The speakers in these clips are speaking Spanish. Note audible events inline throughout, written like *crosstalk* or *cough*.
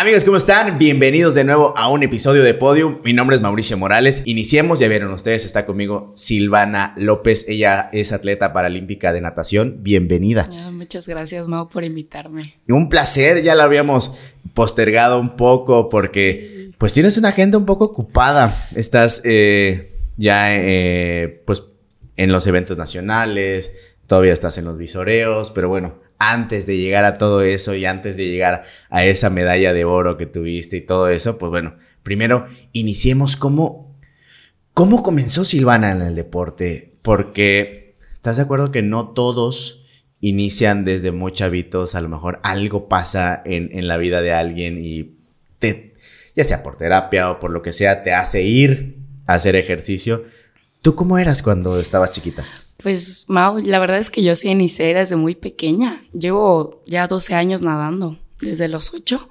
Amigos, ¿cómo están? Bienvenidos de nuevo a un episodio de Podium. Mi nombre es Mauricio Morales. Iniciemos, ya vieron ustedes, está conmigo Silvana López. Ella es atleta paralímpica de natación. Bienvenida. muchas gracias, Mau, por invitarme. Un placer, ya lo habíamos postergado un poco porque pues tienes una agenda un poco ocupada. Estás eh, ya eh, pues en los eventos nacionales, todavía estás en los visoreos, pero bueno, antes de llegar a todo eso y antes de llegar a esa medalla de oro que tuviste y todo eso, pues bueno, primero iniciemos cómo, cómo comenzó Silvana en el deporte, porque estás de acuerdo que no todos inician desde muy chavitos, a lo mejor algo pasa en, en la vida de alguien y te, ya sea por terapia o por lo que sea, te hace ir a hacer ejercicio. ¿Tú cómo eras cuando estabas chiquita? Pues, Mau, la verdad es que yo sí inicié desde muy pequeña. Llevo ya 12 años nadando, desde los 8.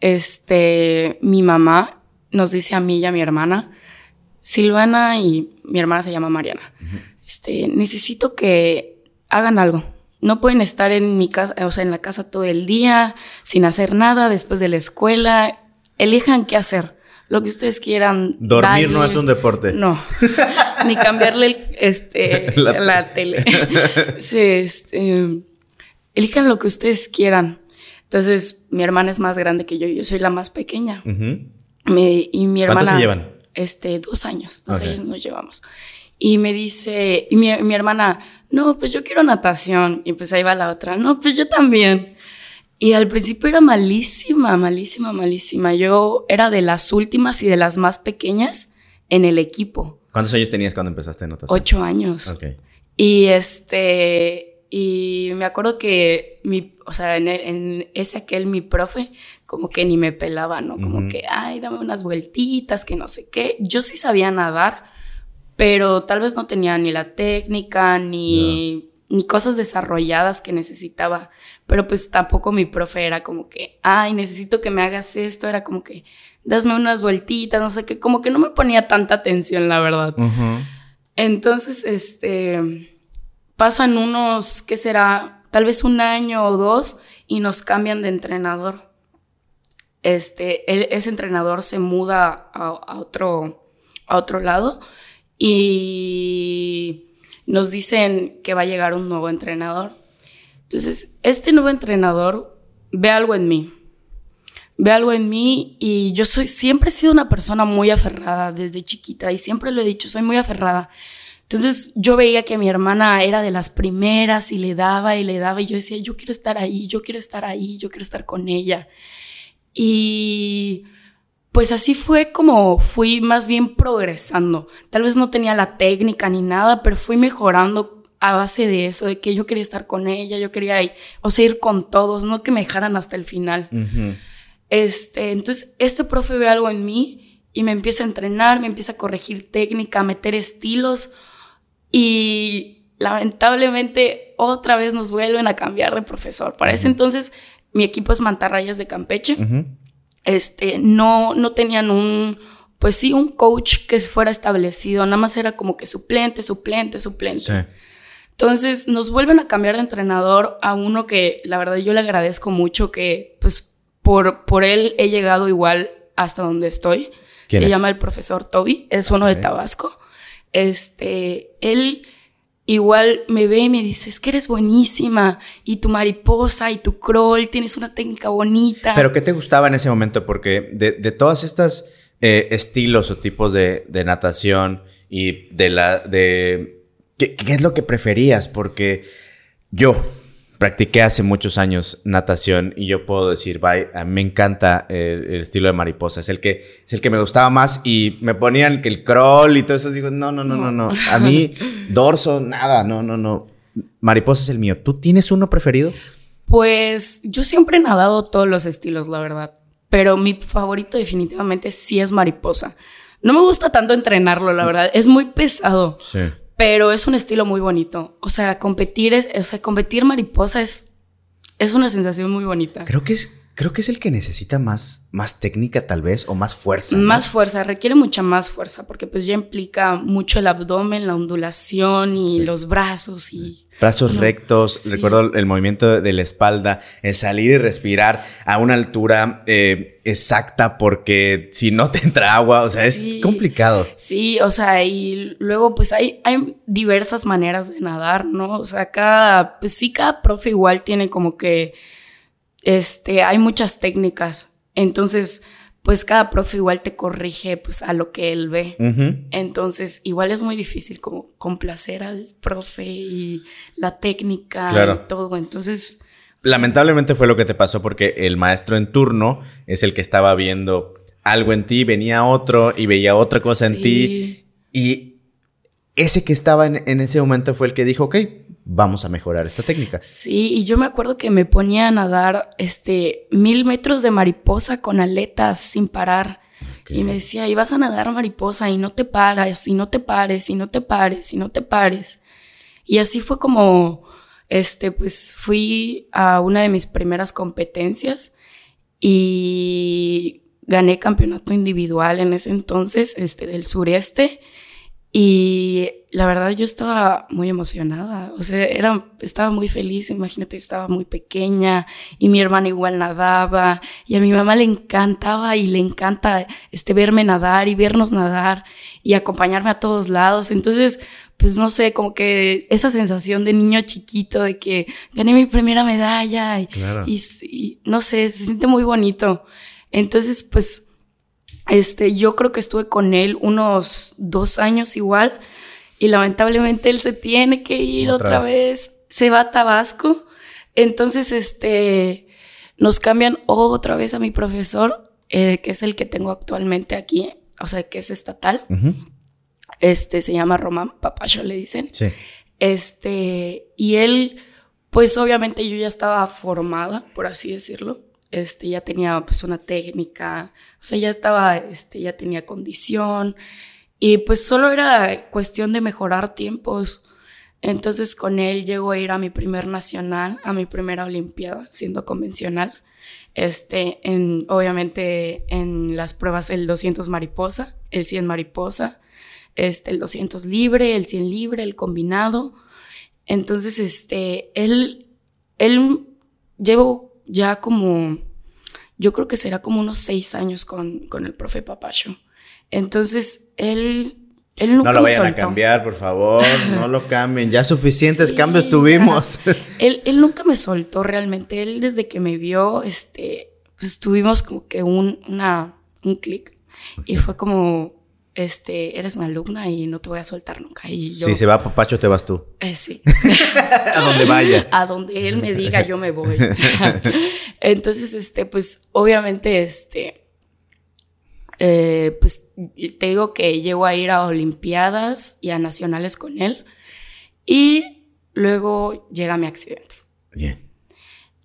Este, mi mamá nos dice a mí y a mi hermana, Silvana y mi hermana se llama Mariana. Este, necesito que hagan algo. No pueden estar en mi casa, o sea, en la casa todo el día, sin hacer nada después de la escuela. Elijan qué hacer lo que ustedes quieran. Dormir no es un deporte. No. *laughs* Ni cambiarle este, *laughs* la, tele. *laughs* sí, este, elijan lo que ustedes quieran. Entonces, mi hermana es más grande que yo, yo soy la más pequeña. y mi hermana. ¿Cuántos se llevan? Este, dos años, dos años nos llevamos. Y me dice, y mi, mi hermana, no, pues yo quiero natación. Y pues ahí va la otra, no, pues yo también. Y al principio era malísima, malísima, malísima. Yo era de las últimas y de las más pequeñas en el equipo. ¿Cuántos años tenías cuando empezaste a natación? Ocho años. Ok. Y este, y me acuerdo que mi, o sea, en, ese aquel mi profe como que ni me pelaba, ¿no? Como que, ay, dame unas vueltitas, que no sé qué. Yo sí sabía nadar, pero tal vez no tenía ni la técnica, ni ni cosas desarrolladas que necesitaba. Pero pues tampoco mi profe era como que, ay, necesito que me hagas esto. Era como que, dasme unas vueltitas, no sé qué, como que no me ponía tanta atención, la verdad. Entonces, este, pasan unos, ¿qué será? Tal vez un año o dos y nos cambian de entrenador. Este, ese entrenador se muda a, otro, a otro lado y nos dicen que va a llegar un nuevo entrenador. Entonces, este nuevo entrenador ve algo en mí. Ve algo en mí y yo soy, siempre he sido una persona muy aferrada desde chiquita y siempre lo he dicho, soy muy aferrada. Entonces yo veía que mi hermana era de las primeras y le daba y le daba y yo decía, yo quiero estar ahí, yo quiero estar ahí, yo quiero estar con ella. Y pues así fue como fui más bien progresando. Tal vez no tenía la técnica ni nada, pero fui mejorando a base de eso, de que yo quería estar con ella, yo quería ir, o sea, ir con todos, no que me dejaran hasta el final. Este, entonces, este profe ve algo en mí y me empieza a entrenar, me empieza a corregir técnica, a meter estilos y lamentablemente otra vez nos vuelven a cambiar de profesor. Para ese entonces mi equipo es Mantarrayas de Campeche este, no, no tenían un, pues sí, un coach que fuera establecido, nada más era como que suplente, suplente, suplente. Entonces nos vuelven a cambiar de entrenador a uno que la verdad yo le agradezco mucho que pues por, por él he llegado igual hasta donde estoy. Se llama el profesor Toby, es uno de Tabasco. Este, él igual me ve y me dice, es que eres buenísima, y tu mariposa y tu crawl, tienes una técnica bonita. Pero ¿qué te gustaba en ese momento? Porque de, de todas estas eh, estilos o tipos de, de, natación y de la... de ¿qué, ¿Qué es lo que preferías? Porque yo, practiqué hace muchos años natación y yo puedo decir, bye, a mí me encanta eh, el, estilo de mariposa, es el que es el que me gustaba más y me ponían que el crawl y todo eso, digo, no, no, no, no, no, a mí *laughs* dorso, nada, no, no, no. Mariposa es el mío. ¿Tú tienes uno preferido? Pues yo siempre he nadado todos los estilos, la verdad, pero mi favorito definitivamente sí es mariposa. No me gusta tanto entrenarlo, la verdad, es muy pesado. Sí pero es un estilo muy bonito. O sea, competir es, o sea, competir mariposa es, es una sensación muy bonita. Creo que es, creo que es el que necesita más, más técnica tal vez o más fuerza. Más fuerza, requiere mucha más fuerza porque pues ya implica mucho el abdomen, la ondulación y los brazos y... Brazos rectos, recuerdo el movimiento de la espalda, el salir y respirar a una altura eh, exacta porque si no te entra agua, o sea, es complicado. Sí, o sea, y luego pues hay, hay diversas maneras de nadar, ¿no? O sea, cada, pues sí, cada profe igual tiene como que, este, hay muchas técnicas. Entonces, pues cada profe igual te corrige pues a lo que él ve. Entonces, igual es muy difícil como complacer al profe y la técnica y todo. Entonces... Lamentablemente fue lo que te pasó porque el maestro en turno es el que estaba viendo algo en ti, venía otro y veía otra cosa en ti. Y ese que estaba en, en, ese momento fue el que dijo, ok, vamos a mejorar esta técnica. Sí, y yo me acuerdo que me ponía a nadar este mil metros de mariposa con aletas sin parar. Y me decía, y vas a nadar mariposa y no te pares, y no te pares, y no te pares, y no te pares. Y así fue como, este, pues fui a una de mis primeras competencias y gané campeonato individual en ese entonces, este, del sureste. Y la verdad yo estaba muy emocionada, o sea, era, estaba muy feliz, imagínate, estaba muy pequeña y mi hermana igual nadaba y a mi mamá le encantaba y le encanta este verme nadar y vernos nadar y acompañarme a todos lados. Entonces, pues no sé, como que esa sensación de niño chiquito de que gané mi primera medalla y, y no sé, se siente muy bonito. Entonces, pues este, yo creo que estuve con él unos dos años igual y lamentablemente él se tiene que ir otra, vez. se va a Tabasco. Entonces, este, nos cambian otra vez a mi profesor, eh, que es el que tengo actualmente aquí, o sea, que es estatal. Este, se llama Román Papacho, le dicen. Sí. Este, y él, pues obviamente yo ya estaba formada, por así decirlo este, ya tenía pues una técnica, o sea, ya estaba, este, ya tenía condición y pues solo era cuestión de mejorar tiempos. Entonces con él llego a ir a mi primer nacional, a mi primera olimpiada, siendo convencional. Este, en, obviamente en las pruebas el 200 mariposa, el 100 mariposa, este, el 200 libre, el 100 libre, el combinado. Entonces, este, él, él llevo ya como, yo creo que será como unos seis años con, con el profe Papacho. Entonces, él, él nunca No lo vayan a cambiar, por favor, no lo cambien, ya suficientes cambios tuvimos. él, él nunca me soltó realmente, él desde que me vio, este, pues tuvimos como que un, una, un clic y fue como, este, eres mi alumna y no te voy a soltar nunca. Y si se va Papacho, te vas tú. Eh, sí. *laughs* *laughs* a donde vaya. A donde él me diga, yo me voy. *laughs* Entonces, este, pues, obviamente, este, eh, pues, te digo que llego a ir a Olimpiadas y a Nacionales con él. Y luego llega mi accidente. Bien.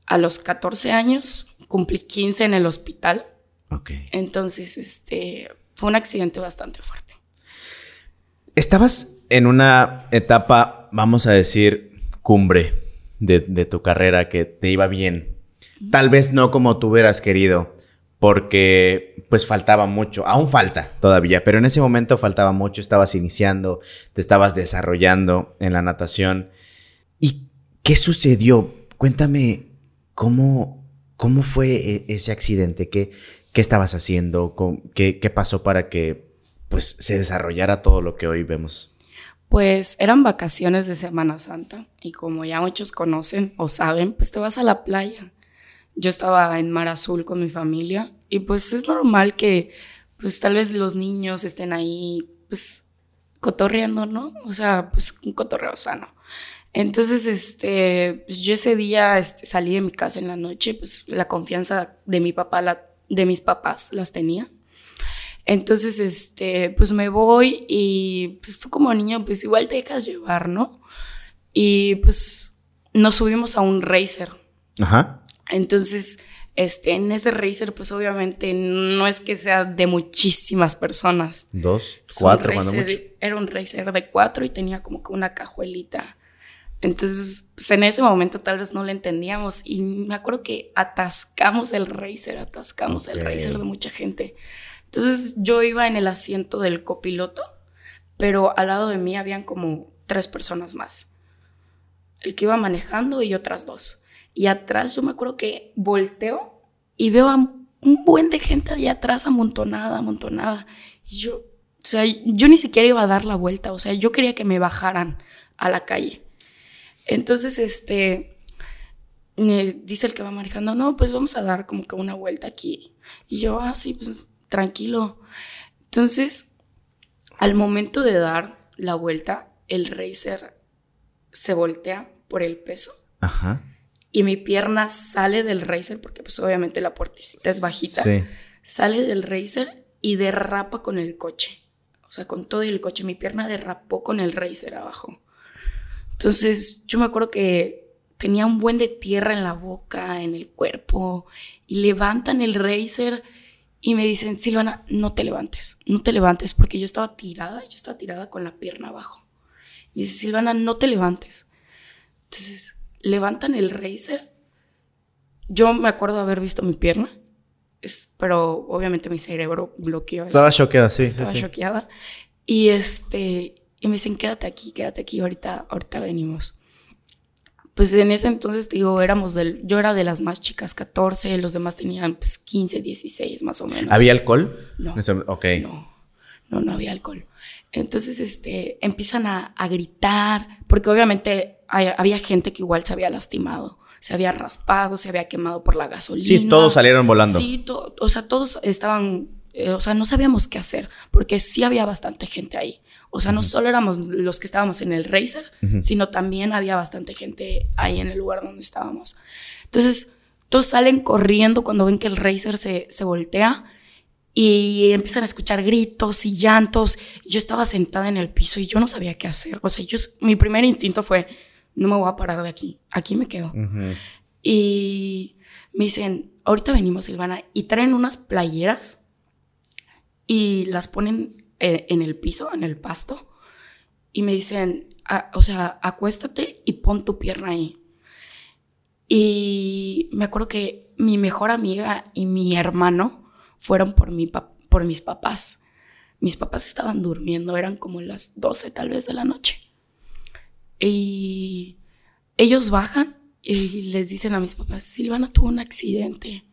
A los 14 años, cumplí 15 en el hospital. Ok. Entonces, este, fue un accidente bastante fuerte. Estabas en una etapa, vamos a decir, cumbre de, tu carrera, que te iba bien. Tal vez no como tú hubieras querido, porque pues faltaba mucho, aún falta todavía, pero en ese momento faltaba mucho, estabas iniciando, te estabas desarrollando en la natación. ¿Y qué sucedió? Cuéntame cómo, cómo fue e, ese accidente, qué, qué estabas haciendo, qué, qué pasó para que pues se desarrollara todo lo que hoy vemos. Pues eran vacaciones de Semana Santa y como ya muchos conocen o saben, pues te vas a la playa. Yo estaba en Mar Azul con mi familia y pues es normal que pues tal vez los niños estén ahí pues cotorreando, ¿no? O sea, pues un cotorreo sano. Entonces, este, pues yo ese día este, salí de mi casa en la noche, pues la confianza de mi papá la de mis papás las tenía. Entonces, este, pues me voy y pues tú como niño, pues igual te dejas llevar, ¿no? Y pues nos subimos a un racer. Ajá. Entonces, este, en ese racer, pues obviamente no es que sea de muchísimas personas. Dos, cuatro, Era un racer de cuatro y tenía como que una cajuelita Entonces, pues en ese momento tal vez no le entendíamos y me acuerdo que atascamos el racer, atascamos el racer de mucha gente. Entonces yo iba en el asiento del copiloto, pero al lado de mí habían como tres personas más. El que iba manejando y otras dos. Y atrás yo me acuerdo que volteo y veo a un buen de gente allá atrás amontonada, amontonada. Y yo, o sea, yo ni siquiera iba a dar la vuelta, o sea, yo quería que me bajaran a la calle. Entonces, este, dice el que va manejando, no, pues vamos a dar como que una vuelta aquí. Y yo, ah, sí, pues tranquilo. Entonces, al momento de dar la vuelta, el racer se voltea por el peso. Ajá. Y mi pierna sale del racer, porque pues obviamente la puertecita es bajita. Sí. Sale del racer y derrapa con el coche. O sea, con todo el coche. Mi pierna derrapó con el racer abajo. Entonces, yo me acuerdo que tenía un buen de tierra en la boca, en el cuerpo, y levantan el racer y me dicen, Silvana, no te levantes, no te levantes, porque yo estaba tirada, yo estaba tirada con la pierna abajo. Me dice, Silvana, no te levantes. Entonces, levantan el racer. Yo me acuerdo de haber visto mi pierna, pero obviamente mi cerebro bloqueó. Estaba choqueada, sí. Estaba choqueada. Y este, y me dicen, quédate aquí, quédate aquí, ahorita, ahorita venimos pues en ese entonces, te digo, éramos del, yo era de las más chicas, 14, los demás tenían pues 15, 16 más o menos. ¿Había alcohol? No. Ok. No, no, no había alcohol. Entonces, este, empiezan a, gritar, porque obviamente había gente que igual se había lastimado, se había raspado, se había quemado por la gasolina. Sí, todos salieron volando. Sí, o sea, todos estaban, eh, o sea, no sabíamos qué hacer, porque sí había bastante gente ahí. O sea, no solo éramos los que estábamos en el racer, sino también había bastante gente ahí en el lugar donde estábamos. Entonces, todos salen corriendo cuando ven que el racer se, se voltea y empiezan a escuchar gritos y llantos. Yo estaba sentada en el piso y yo no sabía qué hacer. O sea, yo, mi primer instinto fue, no me voy a parar de aquí, aquí me quedo. Y me dicen, ahorita venimos, Silvana, y traen unas playeras y las ponen eh, en el piso, en el pasto, y me dicen, ah, o sea, acuéstate y pon tu pierna ahí. Y me acuerdo que mi mejor amiga y mi hermano fueron por, mi por mis papás. Mis papás estaban durmiendo, eran como las 12 tal vez de la noche. Y ellos bajan y les dicen a mis papás, Silvana tuvo un accidente.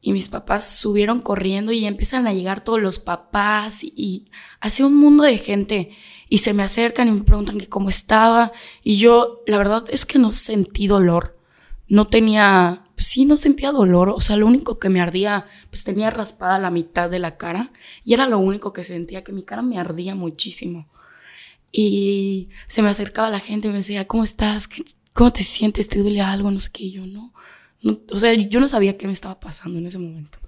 Y mis papás subieron corriendo y empiezan a llegar todos los papás y, hace un mundo de gente y se me acercan y me preguntan que cómo estaba y yo la verdad es que no sentí dolor. No tenía, sí, no sentía dolor, o sea, lo único que me ardía, pues tenía raspada la mitad de la cara y era lo único que sentía, que mi cara me ardía muchísimo. Y se me acercaba la gente y me decía, ¿cómo estás? ¿Cómo te sientes? ¿Te duele algo? No sé qué, yo no o sea, yo no sabía qué me estaba pasando en ese momento.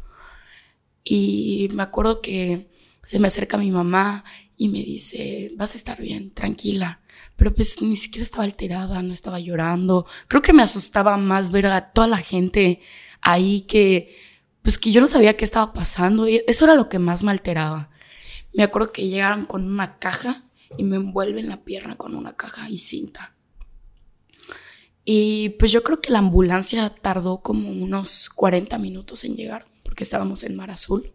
Y me acuerdo que se me acerca mi mamá y me dice, vas a estar bien, tranquila. Pero pues ni siquiera estaba alterada, no estaba llorando. Creo que me asustaba más ver a toda la gente ahí que, pues que yo no sabía qué estaba pasando. Y eso era lo que más me alteraba. Me acuerdo que llegaron con una caja y me envuelven la pierna con una caja y cinta. Y pues yo creo que la ambulancia tardó como unos 40 minutos en llegar, porque estábamos en Mar Azul.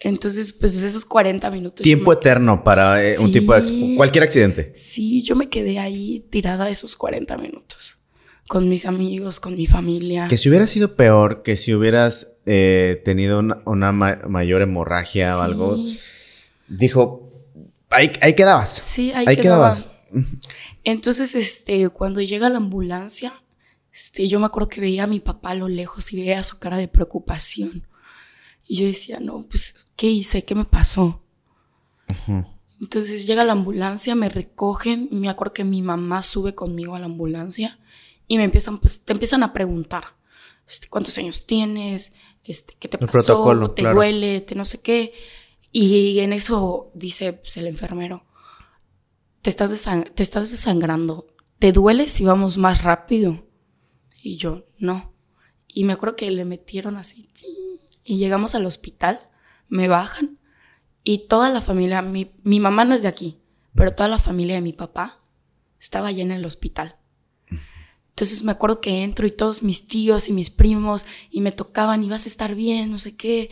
Entonces, pues esos 40 minutos. Tiempo eterno para eh, un tipo de cualquier accidente. Sí, yo me quedé ahí tirada esos 40 minutos. Con mis amigos, con mi familia. Que si hubiera sido peor, que si hubieras eh, tenido una, mayor hemorragia o algo. Dijo, ahí, quedabas. Sí, ahí, quedabas. Entonces, este, cuando llega la ambulancia, este, yo me acuerdo que veía a mi papá a lo lejos y veía su cara de preocupación. Y yo decía, no, pues, ¿qué hice? ¿Qué me pasó? Entonces llega la ambulancia, me recogen, y me acuerdo que mi mamá sube conmigo a la ambulancia y me empiezan, pues, te empiezan a preguntar, este, ¿cuántos años tienes? Este, ¿Qué te pasó? ¿Te duele? ¿Te no sé qué? Y en eso dice pues, el enfermero, te estás, te estás desangrando. ¿Te duele si vamos más rápido? Y yo, no. Y me acuerdo que le metieron así. Y llegamos al hospital, me bajan y toda la familia, mi, mi mamá no es de aquí, pero toda la familia de mi papá estaba allá en el hospital. Entonces me acuerdo que entro y todos mis tíos y mis primos y me tocaban y vas a estar bien, no sé qué.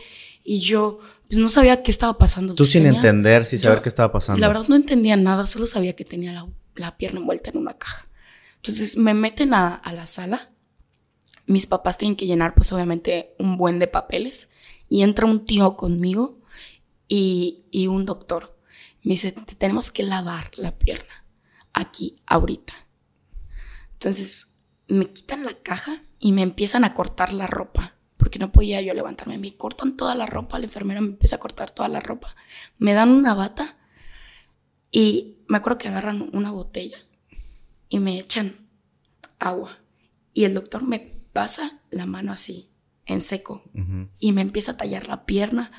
Y yo pues no sabía qué estaba pasando. Tú sin entender, sin saber qué estaba pasando. La verdad no entendía nada, solo sabía que tenía la, la pierna envuelta en una caja. Entonces me meten a, a, la sala. Mis papás tienen que llenar pues obviamente un buen de papeles. Y entra un tío conmigo y, y un doctor. Me dice, tenemos que lavar la pierna aquí, ahorita. Entonces me quitan la caja y me empiezan a cortar la ropa, porque no podía yo levantarme. Me cortan toda la ropa, la enfermera me empieza a cortar toda la ropa. Me dan una bata y me acuerdo que agarran una botella y me echan agua. Y el doctor me pasa la mano así, en seco, y me empieza a tallar la pierna.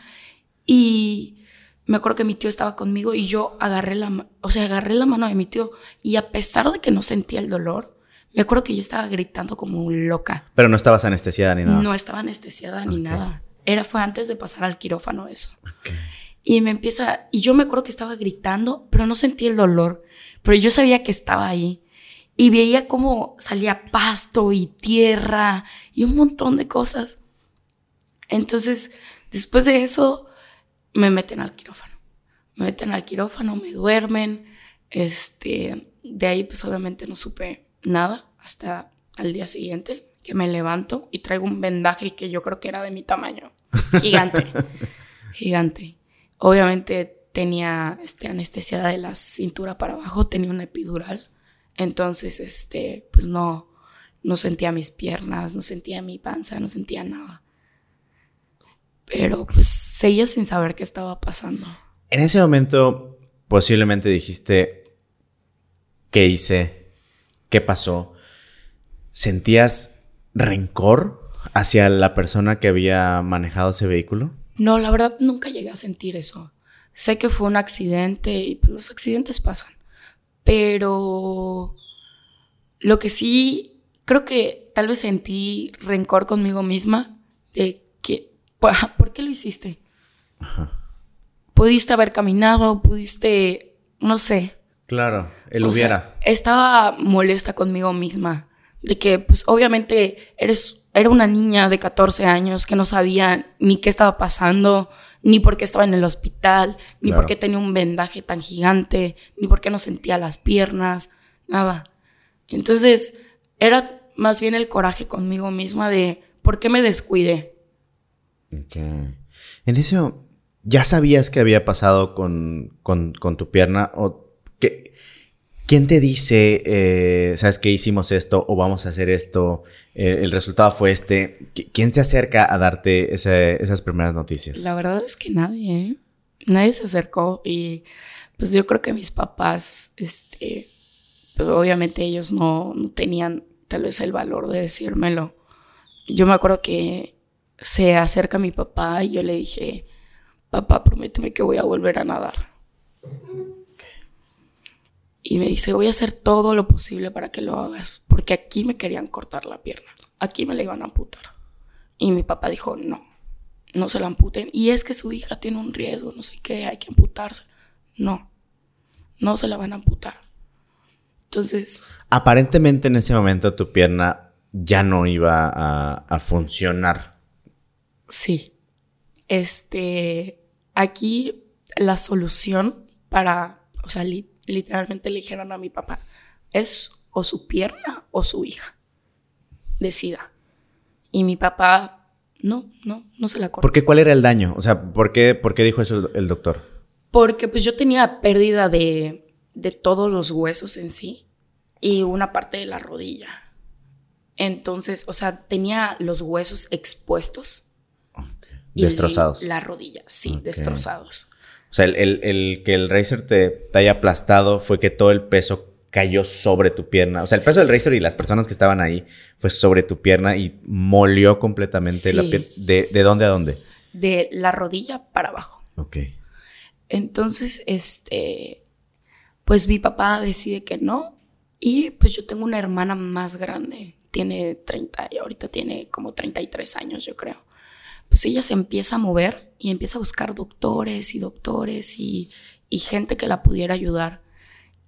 Y me acuerdo que mi tío estaba conmigo y yo agarré la, o sea, agarré la mano de mi tío y a pesar de que no sentía el dolor, me acuerdo que yo estaba gritando como loca. Pero no estabas anestesiada ni nada. No estaba anestesiada ni nada. Era, fue antes de pasar al quirófano eso. Y me empieza, y yo me acuerdo que estaba gritando, pero no sentí el dolor. Pero yo sabía que estaba ahí. Y veía cómo salía pasto y tierra y un montón de cosas. Entonces, después de eso, me meten al quirófano. Me meten al quirófano, me duermen. Este, de ahí, pues obviamente no supe nada hasta al día siguiente que me levanto y traigo un vendaje que yo creo que era de mi tamaño. *laughs* Gigante. gigante. Obviamente tenía este, anestesiada de la cintura para abajo, tenía una epidural. Entonces, este, pues no, no sentía mis piernas, no sentía mi panza, no sentía nada. Pero pues seguía sin saber qué estaba pasando. En ese momento, posiblemente dijiste, ¿qué hice? ¿Qué pasó? ¿Sentías rencor hacia la persona que había manejado ese vehículo? No, la verdad nunca llegué a sentir eso. Sé que fue un accidente y pues los accidentes pasan. Pero lo que sí, creo que tal vez sentí rencor conmigo misma de que, ¿por qué lo hiciste? Pudiste haber caminado, pudiste, no sé, Claro, él hubiera. estaba molesta conmigo misma. De que, pues, obviamente, eres, era una niña de 14 años que no sabía ni qué estaba pasando, ni por qué estaba en el hospital, ni por qué tenía un vendaje tan gigante, ni por qué no sentía las piernas, nada. Entonces, era más bien el coraje conmigo misma de por qué me descuidé. Ok. En eso, ¿ya sabías qué había pasado con, con, con tu pierna? ¿O ¿Quién te dice, eh, sabes que hicimos esto o vamos a hacer esto? Eh, el resultado fue este. ¿Quién se acerca a darte esas primeras noticias? La verdad es que nadie, ¿eh? Nadie se acercó y pues yo creo que mis papás, este, pues obviamente ellos no, no tenían tal vez el valor de decírmelo. Yo me acuerdo que se acerca mi papá y yo le dije, papá, prométeme que voy a volver a nadar y me dice, voy a hacer todo lo posible para que lo hagas, porque aquí me querían cortar la pierna, aquí me la iban a amputar. Y mi papá dijo, no, no se la amputen. Y es que su hija tiene un riesgo, no sé qué, hay que amputarse. No, no se la van a amputar. Entonces... Aparentemente en ese momento tu pierna ya no iba a, a funcionar. Sí. Este, aquí la solución para, o sea, literalmente le dijeron a mi papá, es o su pierna o su hija. Decida. Y mi papá, no, no, no se la cortó. ¿Por qué? ¿Cuál era el daño? O sea, ¿por qué, por qué dijo eso el doctor? Porque pues yo tenía pérdida de, de todos los huesos en sí y una parte de la rodilla. Entonces, o sea, tenía los huesos expuestos. Destrozados. La rodilla, sí, destrozados. O sea, el, que el Racer te, haya aplastado fue que todo el peso cayó sobre tu pierna. O sea, el peso del Racer y las personas que estaban ahí fue sobre tu pierna y molió completamente la piel. ¿De, ¿De, dónde a dónde? De la rodilla para abajo. Ok. Entonces, este, pues mi papá decide que no. Y pues yo tengo una hermana más grande. Tiene 30, y ahorita tiene como 33 años, yo creo pues ella se empieza a mover y empieza a buscar doctores y doctores y, gente que la pudiera ayudar.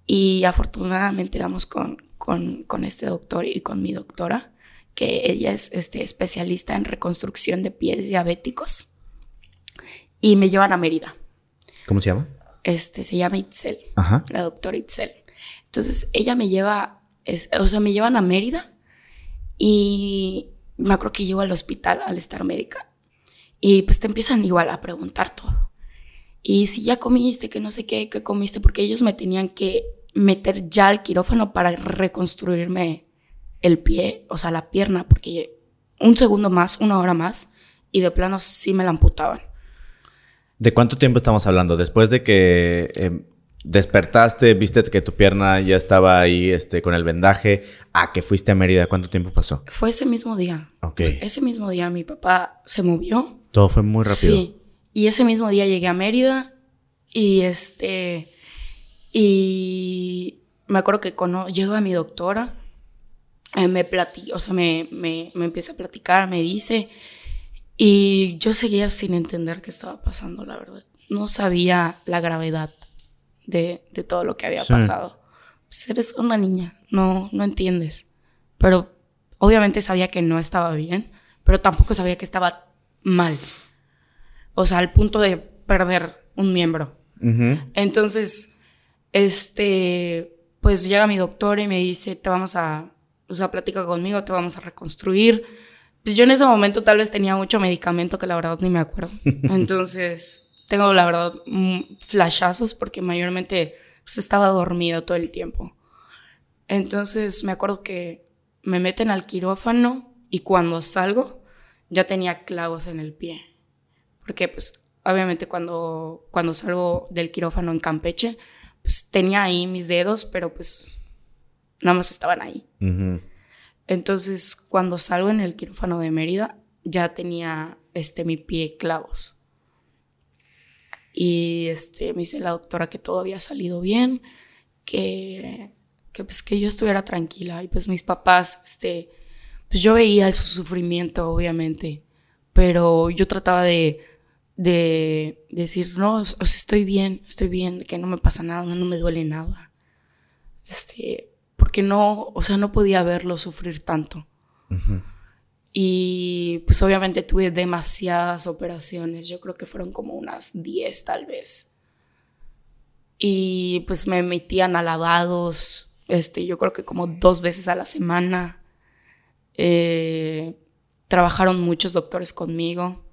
Y afortunadamente damos con, con, con este doctor y con mi doctora, que ella es este, especialista en reconstrucción de pies diabéticos. Y me llevan a Mérida. ¿Cómo se llama? Este, se llama Itzel, Ajá. la doctora Itzel. Entonces ella me lleva, es- o sea, me llevan a Mérida y me acuerdo que llego al hospital al estar médica y pues te empiezan igual a preguntar todo. Y si ya comiste, que no sé qué, qué comiste, porque ellos me tenían que meter ya al quirófano para reconstruirme el pie, o sea, la pierna, porque un segundo más, una hora más, y de plano sí me la amputaban. ¿De cuánto tiempo estamos hablando? Después de que eh, despertaste, viste que tu pierna ya estaba ahí este, con el vendaje, a que fuiste a Mérida, ¿cuánto tiempo pasó? Fue ese mismo día. Ok. Ese mismo día mi papá se movió. Todo fue muy rápido. Sí. Y ese mismo día llegué a Mérida y este y me acuerdo que cuando llego a mi doctora eh, me o sea, me, me, me empieza a platicar, me dice y yo seguía sin entender qué estaba pasando, la verdad. No sabía la gravedad de, de todo lo que había Sí. pasado. Pues eres una niña, no, no entiendes. Pero obviamente sabía que no estaba bien, pero tampoco sabía que estaba mal. O sea, al punto de perder un miembro. Entonces, este, pues llega mi doctor y me dice, te vamos a, o sea, platica conmigo, te vamos a reconstruir. Pues yo en ese momento tal vez tenía mucho medicamento que la verdad ni me acuerdo. *laughs* Entonces, tengo la verdad flashazos porque mayormente pues, estaba dormido todo el tiempo. Entonces, me acuerdo que me meten al quirófano y cuando salgo ya tenía clavos en el pie. Porque pues obviamente cuando, cuando salgo del quirófano en Campeche, pues tenía ahí mis dedos, pero pues nada más estaban ahí. Entonces cuando salgo en el quirófano de Mérida, ya tenía este, mi pie clavos. Y este, me dice la doctora que todo había salido bien, que, que, pues, que yo estuviera tranquila. Y pues mis papás, este, pues yo veía su sufrimiento, obviamente, pero yo trataba de, de decir, no, o sea, estoy bien, estoy bien, que no me pasa nada, no me duele nada. Este, porque no, o sea, no podía verlo sufrir tanto. Y pues obviamente tuve demasiadas operaciones, yo creo que fueron como unas 10 tal vez. Y pues me metían a lavados, este, yo creo que como dos veces a la semana. Eh, trabajaron muchos doctores conmigo,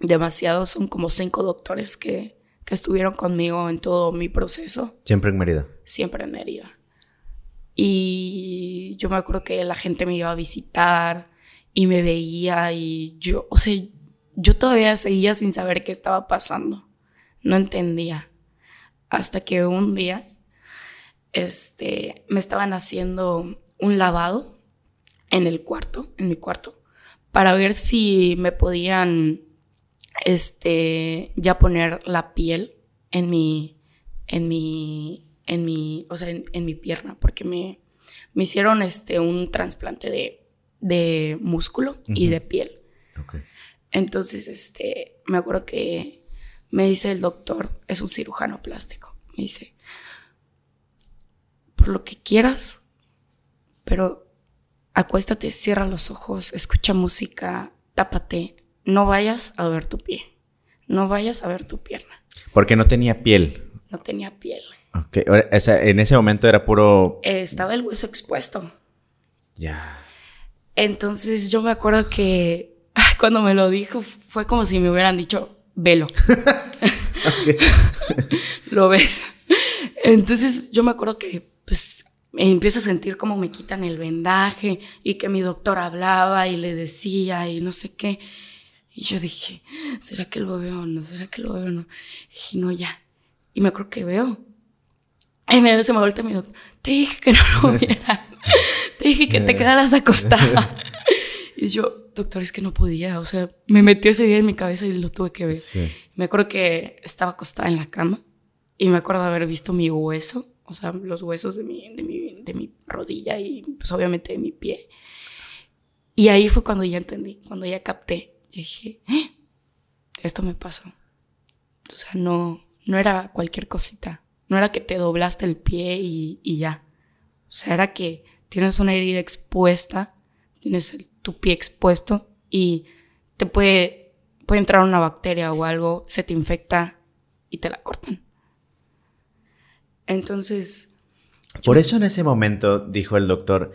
demasiados, son como cinco doctores que, que estuvieron conmigo en todo mi proceso Siempre en Mérida. siempre en Mérida. Y yo me acuerdo que la gente me iba a visitar y me veía y yo, o sea, yo todavía seguía sin saber qué estaba pasando. No entendía. Hasta que un día, este, me estaban haciendo un lavado en el cuarto, en mi cuarto, para ver si me podían, este, ya poner la piel en mi, en mi, en mi, o sea, en, en mi pierna, porque me, me hicieron, este, un trasplante de, de músculo y de piel. Ok. Entonces, este, me acuerdo que me dice el doctor, es un cirujano plástico, me dice, por lo que quieras, pero acuéstate, cierra los ojos, escucha música, tápate, no vayas a ver tu pie, no vayas a ver tu pierna, Porque no tenía piel. no tenía piel. Ok. Ahora, o sea, en ese momento era puro... Eh, estaba el hueso expuesto. Ya. Entonces yo me acuerdo que ah, cuando me lo dijo fue como si me hubieran dicho, velo. *laughs* *laughs* lo ves. Entonces yo me acuerdo que empiezo a sentir como me quitan el vendaje y que mi doctor hablaba y le decía y no sé qué. Y yo dije, ¿será que lo veo o no? ¿Será que lo veo o no? Y dije, no, ya. Y me acuerdo que veo. Y me, se me voltea mi doctor. Te dije que no lo *laughs* viera. Te dije que te quedaras acostada. *laughs* Y yo, doctor, es que no podía. O sea, me metió ese día en mi cabeza y lo tuve que ver. Sí. Me acuerdo que estaba acostada en la cama y me acuerdo haber visto mi hueso, o sea, los huesos de mi, de mi, mi rodilla y pues obviamente de mi pie. Y ahí fue cuando ya entendí, cuando ya capté. Dije, "Eh, esto me pasó. O sea, no, no era cualquier cosita. no era que te doblaste el pie y, y ya. O sea, era que tienes una herida expuesta, tienes tu pie expuesto y te puede, puede entrar una bacteria o algo, se te infecta y te la cortan. Entonces... Por eso en ese momento dijo el doctor,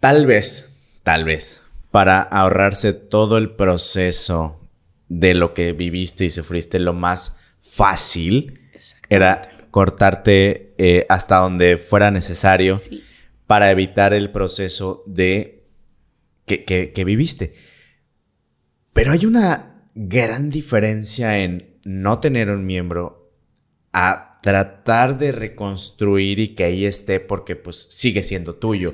tal vez, tal vez, para ahorrarse todo el proceso de lo que viviste y sufriste, lo más fácil era cortarte eh, hasta donde fuera necesario para evitar el proceso de que, que viviste. Pero hay una gran diferencia en no tener un miembro a tratar de reconstruir y que ahí esté porque pues sigue siendo tuyo.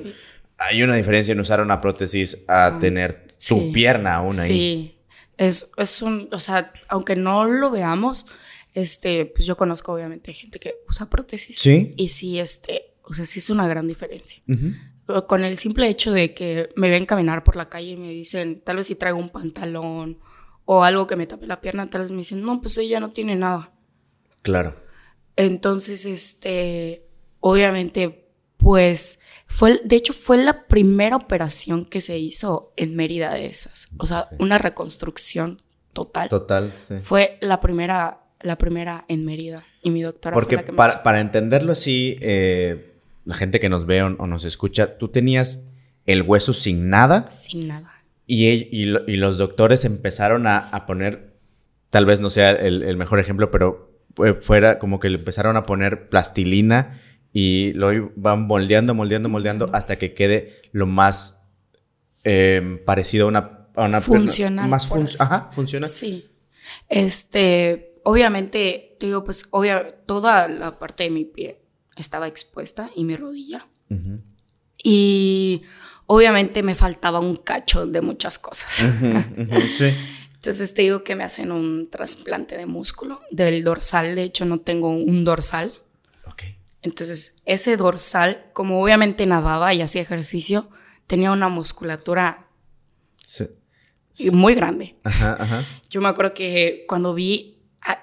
Hay una diferencia en usar una prótesis a ah, tener tu pierna aún ahí. Sí, es, es un, o sea, aunque no lo veamos, este, pues yo conozco obviamente gente que usa prótesis. Sí. Y sí, este, o sea, sí es una gran diferencia. Con el simple hecho de que me ven caminar por la calle y me dicen, tal vez si traigo un pantalón o algo que me tape la pierna, tal vez me dicen, no, pues ella no tiene nada. Claro. Entonces, este, obviamente, pues, fue, de hecho, fue la primera operación que se hizo en Mérida de esas. O sea, una reconstrucción total. Total, sí. Fue la primera, la primera en Mérida. Y mi doctora Porque fue la que para, para entenderlo así, eh, la gente que nos ve o, nos escucha, tú tenías el hueso sin nada. Sin nada. Y, y, los doctores empezaron a, poner, tal vez no sea el, mejor ejemplo, pero fuera como que le empezaron a poner plastilina y lo van moldeando, moldeando, moldeando hasta que quede lo más em, parecido a una... A una funcional. Más Ajá, funciona. Sí. Este, obviamente, digo, pues, obvia, toda la parte de mi pie estaba expuesta y mi rodilla. Y obviamente me faltaba un cacho de muchas cosas. *laughs* Entonces te digo que me hacen un trasplante de músculo del dorsal. De hecho, no tengo un dorsal. Entonces, ese dorsal, como obviamente nadaba y hacía ejercicio, tenía una musculatura muy grande. Yo me acuerdo que cuando vi,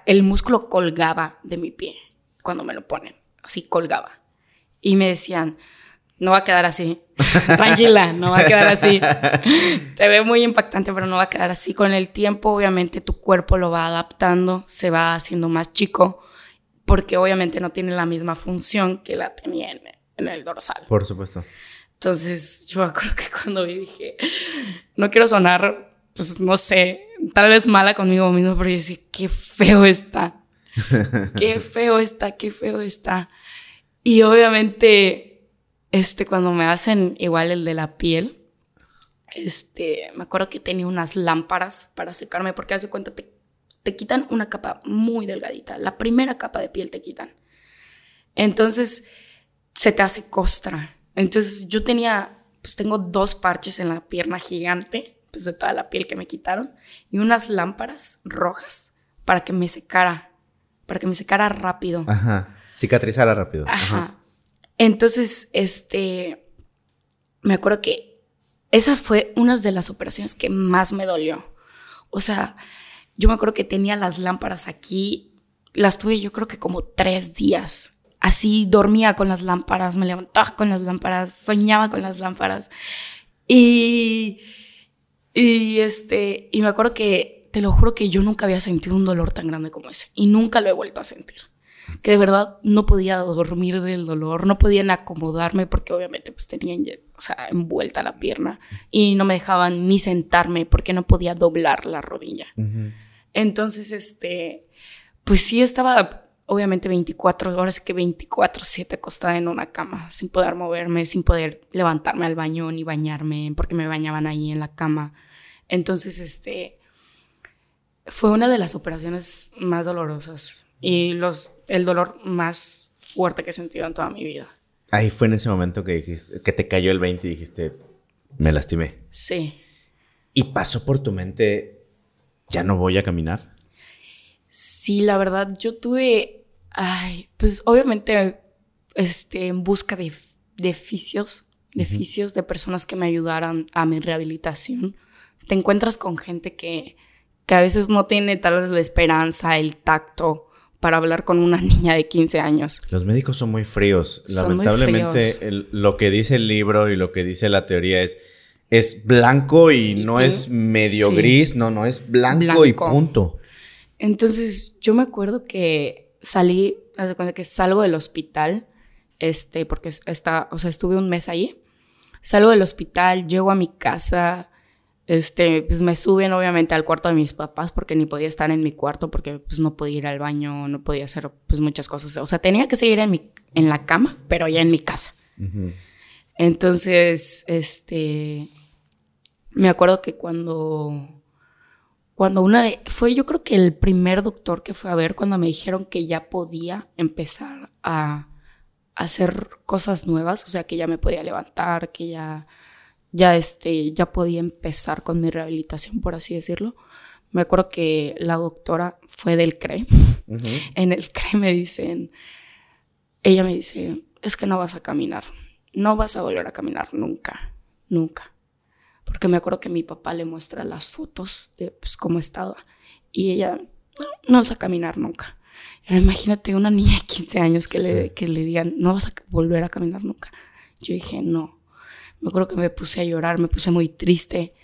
el músculo colgaba de mi pie cuando me lo ponen. Así colgaba. Y me decían, no va a quedar así. Tranquila, no va a quedar así. Te ve muy impactante, pero no va a quedar así. Con el tiempo, obviamente, tu cuerpo lo va adaptando, se va haciendo más chico, porque obviamente no tiene la misma función que la tenía en, el dorsal. Por supuesto. Entonces, yo acuerdo que cuando vi dije, no quiero sonar, pues no sé, tal vez mala conmigo mismo, pero yo decía, qué feo está. *laughs* Qué feo está, qué feo está. Y obviamente este, cuando me hacen igual el de la piel, este, me acuerdo que tenía unas lámparas para secarme, porque hace cuenta, te, te quitan una capa muy delgadita, la primera capa de piel te quitan. Entonces, se te hace costra. Entonces, yo tenía, pues tengo dos parches en la pierna gigante, pues de toda la piel que me quitaron, y unas lámparas rojas para que me secara, para que me secara rápido. Ajá, cicatrizara rápido. Ajá. Entonces, este, me acuerdo que esa fue una de las operaciones que más me dolió. O sea, yo me acuerdo que tenía las lámparas aquí, las tuve yo creo que como tres días. Así dormía con las lámparas, me levantaba con las lámparas, soñaba con las lámparas. Y, y este, y me acuerdo que, te lo juro que yo nunca había sentido un dolor tan grande como ese. Y nunca lo he vuelto a sentir que de verdad no podía dormir del dolor, no podían acomodarme porque obviamente pues tenían, o sea, envuelta la pierna y no me dejaban ni sentarme porque no podía doblar la rodilla. Entonces, este, pues sí estaba obviamente 24 horas que 24 7 acostada en una cama sin poder moverme, sin poder levantarme al baño ni bañarme porque me bañaban ahí en la cama. Entonces, este fue una de las operaciones más dolorosas y los, el dolor más fuerte que he sentido en toda mi vida. Ahí fue en ese momento que dijiste, que te cayó el 20 y dijiste, me lastimé. Sí. ¿Y pasó por tu mente, ya no voy a caminar? Sí, la verdad, yo tuve, ay, pues obviamente, este, en busca de, de fisios, de de personas que me ayudaran a mi rehabilitación. Te encuentras con gente que, que a veces no tiene tal vez la esperanza, el tacto para hablar con una *laughs* niña de 15 años. Los médicos son muy fríos. Lamentablemente, lo que dice el libro y lo que dice la teoría es, es blanco y, no es medio gris, no, no, es blanco, y punto. Entonces, yo me acuerdo que salí, que salgo del hospital, este, porque está, o sea, estuve un mes ahí. Salgo del hospital, llego a mi casa, este, pues me suben obviamente al cuarto de mis papás porque ni podía estar en mi cuarto porque pues no podía ir al baño, no podía hacer pues muchas cosas. O sea, tenía que seguir en, mi, en la cama, pero ya en mi casa. Entonces, este, me acuerdo que cuando, cuando una de, fue yo creo que el primer doctor que fue a ver cuando me dijeron que ya podía empezar a, a hacer cosas nuevas, o sea, que ya me podía levantar, que ya ya, este, ya podía empezar con mi rehabilitación, por así decirlo. Me acuerdo que la doctora fue del CRE. En el CRE me dicen, ella me dice, es que no vas a caminar, no vas a volver a caminar nunca, nunca. Porque me acuerdo que mi papá le muestra las fotos de pues, cómo estaba y ella, no, no vas a caminar nunca. imagínate una niña de 15 años que, le, que le digan, no vas a volver a caminar nunca. Yo dije, no, me acuerdo que me puse a llorar, me puse muy triste.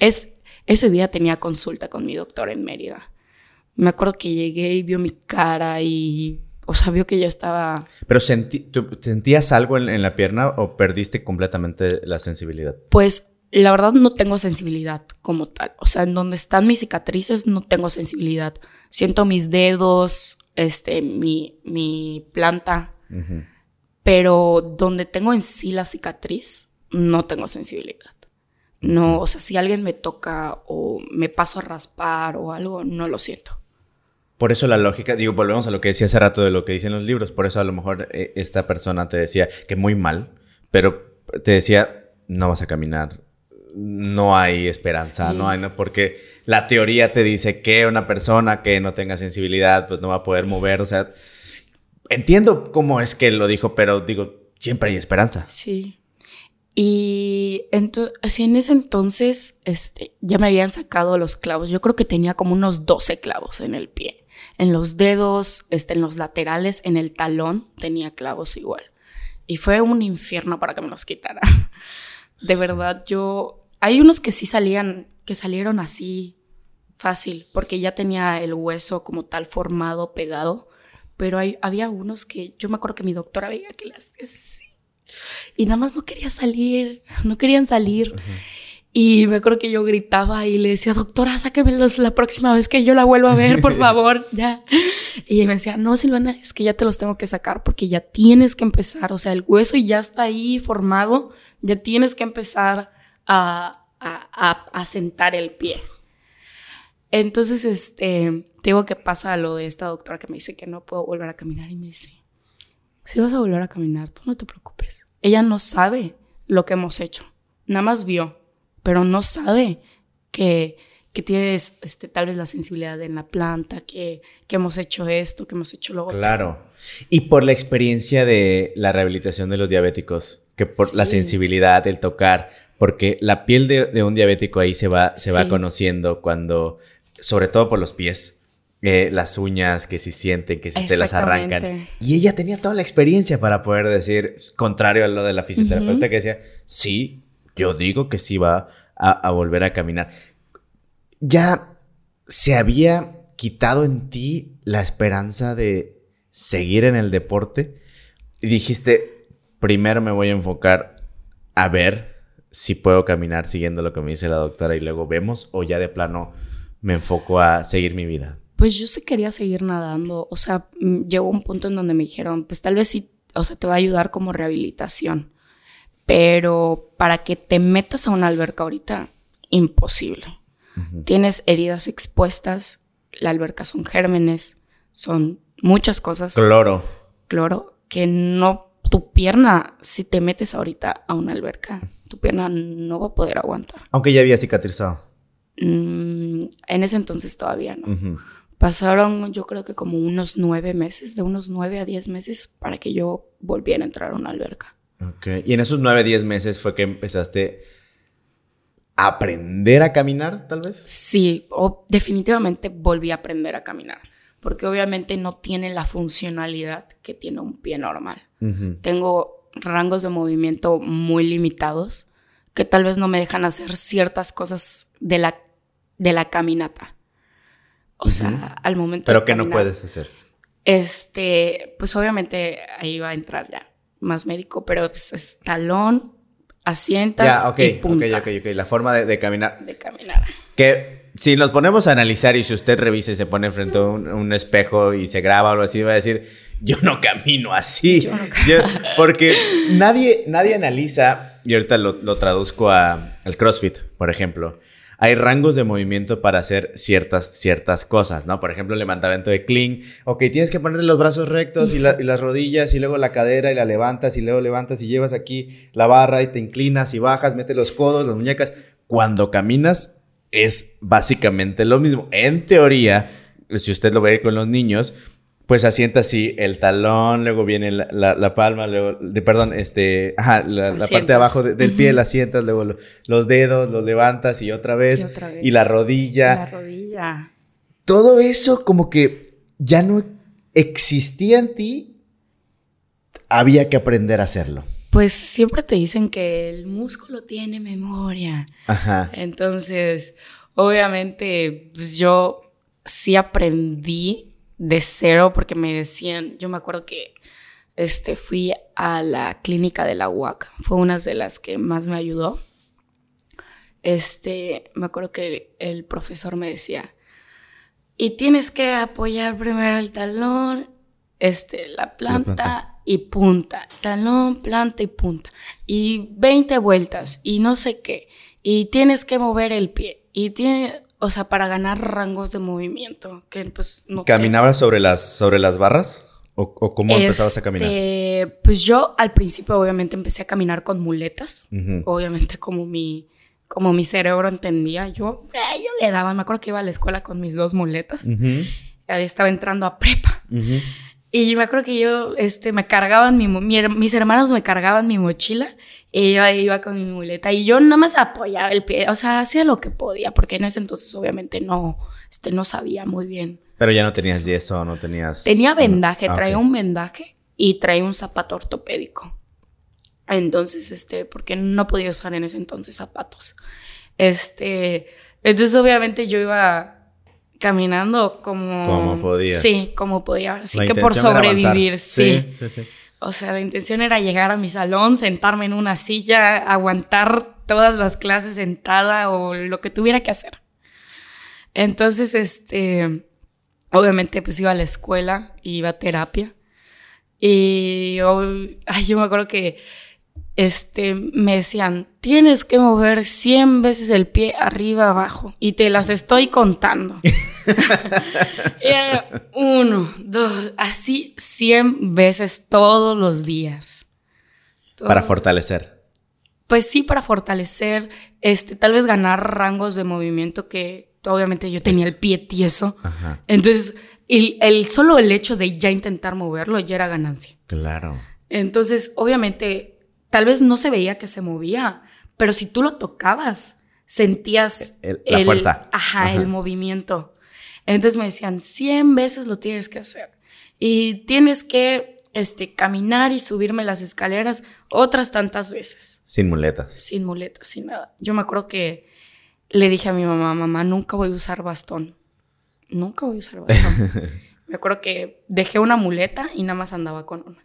Es, ese día tenía consulta con mi doctor en Mérida. Me acuerdo que llegué y vio mi cara y, o sea, vio que yo estaba... ¿Pero sentías algo en, la pierna o perdiste completamente la sensibilidad? Pues la verdad no tengo sensibilidad como tal. O sea, en donde están mis cicatrices no tengo sensibilidad. Siento mis dedos, este, mi, mi planta. Pero donde tengo en sí la cicatriz, no tengo sensibilidad. No, o sea, si alguien me toca o me paso a raspar o algo, no lo siento. Por eso la lógica, digo, volvemos a lo que decía hace rato de lo que dicen los libros, por eso a lo mejor eh, esta persona te decía que muy mal, pero te decía, no vas a caminar, no hay esperanza, no hay, no, porque la teoría te dice que una persona que no tenga sensibilidad, pues no va a poder mover, o sea, entiendo cómo es que lo dijo, pero digo, siempre hay esperanza. Sí. Y así en ese entonces este, ya me habían sacado los clavos. Yo creo que tenía como unos 12 clavos en el pie. En los dedos, este, en los laterales, en el talón tenía clavos igual. Y fue un infierno para que me los quitara. *laughs* De verdad, yo... Hay unos que sí salían, que salieron así fácil, porque ya tenía el hueso como tal formado, pegado. Pero hay, había unos que yo me acuerdo que mi doctora veía que las y nada más no quería salir, *laughs* no querían salir. Y me acuerdo que yo gritaba y le decía, doctora, sáquemelos la próxima vez que yo la vuelva a ver, por *laughs* favor, ya. Y ella me decía, no, Silvana, es que ya te los tengo que sacar porque ya tienes que empezar. O sea, el hueso ya está ahí formado, ya tienes que empezar a, a, a, sentar el pie. Entonces, este, tengo que pasa lo de esta doctora que me dice que no puedo volver a caminar y me dice, si vas a volver a caminar, tú no te preocupes. Ella no sabe lo que hemos hecho. Nada más vio, pero no sabe que, que tienes este, tal vez la sensibilidad en la planta, que, que hemos hecho esto, que hemos hecho lo otro. Claro. Y por la experiencia de la rehabilitación de los diabéticos, que por la sensibilidad, el tocar, porque la piel de, un diabético ahí se va, se va conociendo cuando, sobre todo por los pies las uñas que si sienten, que si se las arrancan. Y ella tenía toda la experiencia para poder decir, contrario a lo de la fisioterapeuta que decía, sí, yo digo que sí va a, volver a caminar. Ya se había quitado en ti la esperanza de seguir en el deporte. Y dijiste, primero me voy a enfocar a ver si puedo caminar siguiendo lo que me dice la doctora y luego vemos o ya de plano me enfoco a seguir mi vida pues yo sí quería seguir nadando. O sea, mm, llegó un punto en donde me dijeron, pues tal vez sí, o sea, te va a ayudar como rehabilitación. Pero para que te metas a una alberca ahorita, imposible. Tienes heridas expuestas, la alberca son gérmenes, son muchas cosas. Cloro. Cloro, que no, tu pierna, si te metes ahorita a una alberca, tu pierna no va a poder aguantar. Aunque ya había cicatrizado. Mm, en ese entonces todavía no. Pasaron yo creo que como unos nueve meses, de unos nueve a diez meses para que yo volviera a entrar a una alberca. Ok, y en esos nueve, diez meses fue que empezaste a aprender a caminar, tal vez. Sí, o definitivamente volví a aprender a caminar. porque obviamente no tiene la funcionalidad que tiene un pie normal. Tengo rangos de movimiento muy limitados que tal vez no me dejan hacer ciertas cosas de la, de la caminata. O sea, al momento ¿Pero qué no puedes hacer? Este, pues obviamente ahí va a entrar ya más médico, pero pues, es talón, asientas y punta. Ok, ok, ok. La forma de, caminar. De caminar. Que si nos ponemos a analizar y si usted revisa y se pone frente a un, espejo y se graba o algo así, va a decir, yo no camino así. Yo no camino. porque nadie, nadie analiza, y ahorita lo, lo traduzco a, al CrossFit, por ejemplo hay rangos de movimiento para hacer ciertas, ciertas cosas, ¿no? Por ejemplo, el levantamiento de clean. Ok, tienes que ponerle los brazos rectos y, las rodillas y luego la cadera y la levantas y luego levantas y llevas aquí la barra y te inclinas y bajas, metes los codos, las muñecas. Cuando caminas es básicamente lo mismo. En teoría, si usted lo ve con los niños, pues asienta así el talón, luego viene la, palma, luego, de, perdón, este, ajá, la, parte de abajo del pie la asientas, luego los dedos los levantas y otra, vez, y otra vez, y la rodilla. La rodilla. Todo eso como que ya no existía en ti, había que aprender a hacerlo. Pues siempre te dicen que el músculo tiene memoria. Ajá. Entonces, obviamente, pues yo sí aprendí de cero porque me decían, yo me acuerdo que este, fui a la clínica de la UAC, fue una de las que más me ayudó. Este, me acuerdo que el profesor me decía, y tienes que apoyar primero el talón, este, la planta, y punta, talón, planta y punta, y 20 vueltas, y no sé qué, y tienes que mover el pie, y tiene, o sea, para ganar rangos de movimiento, que pues no... ¿Caminabas sobre las, sobre las barras? ¿O, cómo empezabas a caminar? Este, pues yo al principio obviamente empecé a caminar con muletas, obviamente como mi, como mi cerebro entendía, yo, eh, yo le daba, me acuerdo que iba a la escuela con mis dos muletas, ahí estaba entrando a prepa. Y me acuerdo que yo, este, me cargaban mi, mis hermanos me cargaban mi mochila y yo iba con mi muleta y yo nada más apoyaba el pie, o sea, hacía lo que podía, porque en ese entonces obviamente no, este, no sabía muy bien. Pero ya no tenías yeso, no tenías... Tenía vendaje, ah, traía un vendaje y traía un zapato ortopédico. Entonces, este, porque no podía usar en ese entonces zapatos. Este, entonces obviamente yo iba caminando como... Como podía. Sí, como podía. Así que por sobrevivir, sí. Sí, sí, O sea, la intención era llegar a mi salón, sentarme en una silla, aguantar todas las clases sentada o lo que tuviera que hacer. Entonces, este, obviamente pues iba a la escuela, iba a terapia. Y ay, yo me acuerdo que este, me decían, tienes que mover 100 veces el pie arriba abajo y te las estoy contando. *laughs* uno, dos, así 100 veces todos los días. Para fortalecer. Pues sí, para fortalecer, este, tal vez ganar rangos de movimiento que obviamente yo tenía el pie tieso. Entonces, el, el, solo el hecho de ya intentar moverlo ya era ganancia. Claro. Entonces, obviamente, tal vez no se veía que se movía, pero si tú lo tocabas, sentías el, la fuerza. Ajá, el movimiento. Entonces me decían, 100 veces lo tienes que hacer. Y tienes que este, caminar y subirme las escaleras otras tantas veces. Sin muletas. Sin muletas, sin nada. Yo me acuerdo que le dije a mi mamá, mamá, nunca voy a usar bastón. Nunca voy a usar bastón. *laughs* me acuerdo que dejé una muleta y nada más andaba con una.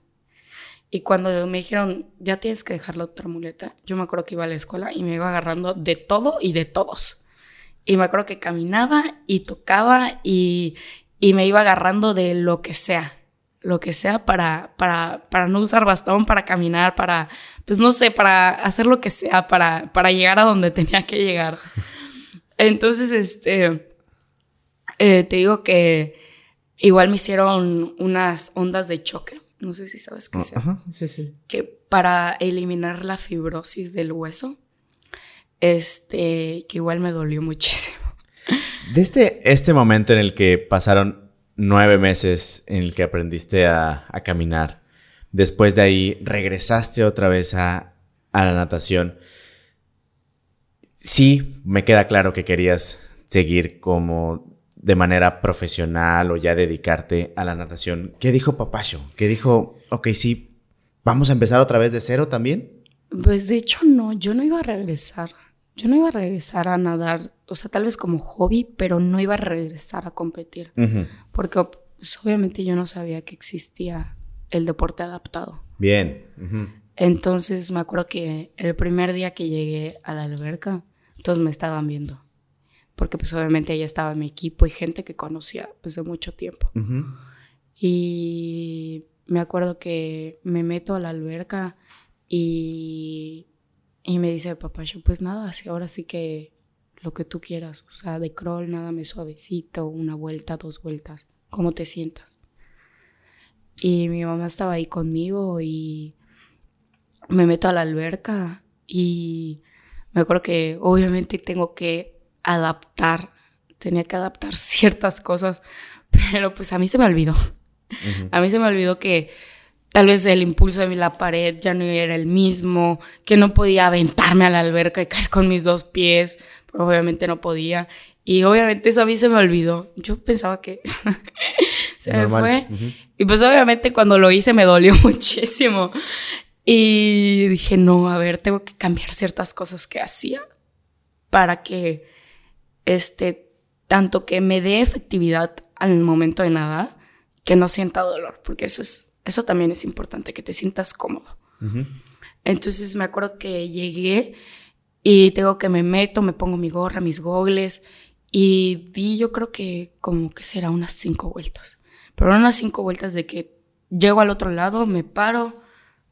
Y cuando me dijeron, ya tienes que dejar la otra muleta, yo me acuerdo que iba a la escuela y me iba agarrando de todo y de todos. Y me acuerdo que caminaba y tocaba y, y me iba agarrando de lo que sea. Lo que sea para, para, para no usar bastón, para caminar, para, pues no sé, para hacer lo que sea, para, para llegar a donde *laughs* tenía que llegar. Entonces, este, eh, te digo que igual me hicieron unas ondas de choque no sé si sabes qué es. Ajá, sí, sí. Que para eliminar la fibrosis del hueso, este, que igual me dolió muchísimo. *laughs* Desde este momento en el que pasaron nueve meses en el que aprendiste a, caminar, después de ahí regresaste otra vez a, a la natación. Sí, me queda claro que querías seguir como de manera profesional o ya dedicarte a la natación, ¿qué dijo Papacho? ¿Qué dijo, ok, sí, vamos a empezar otra vez de cero también? Pues de hecho no, yo no iba a regresar. Yo no iba a regresar a nadar, o sea, tal vez como hobby, pero no iba a regresar a competir. Porque pues, obviamente yo no sabía que existía el deporte adaptado. Bien. Entonces me acuerdo que el primer día que llegué a la alberca, todos me estaban viendo. Porque pues obviamente ahí estaba mi equipo y gente que conocía pues de mucho tiempo. Y me acuerdo que me meto a la alberca y, y me dice papá, yo pues nada, ahora sí que lo que tú quieras. O sea, de crawl, nada me suavecito, una vuelta, dos vueltas, como te sientas. Y mi mamá estaba ahí conmigo y me meto a la alberca y me acuerdo que obviamente tengo que adaptar, tenía que adaptar *laughs* ciertas cosas, pero pues a mí se me olvidó. A mí se me olvidó que tal vez el impulso de la pared ya no era el mismo, que no podía aventarme a la alberca y caer con mis dos pies, pero obviamente no podía. Y obviamente eso a mí se me olvidó. Yo pensaba que *laughs* se me fue. Y pues obviamente cuando lo hice me dolió *laughs* muchísimo. Y dije, no, a ver, tengo que cambiar ciertas cosas que hacía para que, este, tanto que me dé efectividad al momento de nadar, que no sienta dolor, porque eso es, eso también es importante, que te sientas cómodo. Entonces me acuerdo que llegué y tengo que me meto, me pongo mi gorra, mis gogles y di yo creo que como que será unas cinco vueltas. Pero unas cinco vueltas de que llego al otro lado, me paro,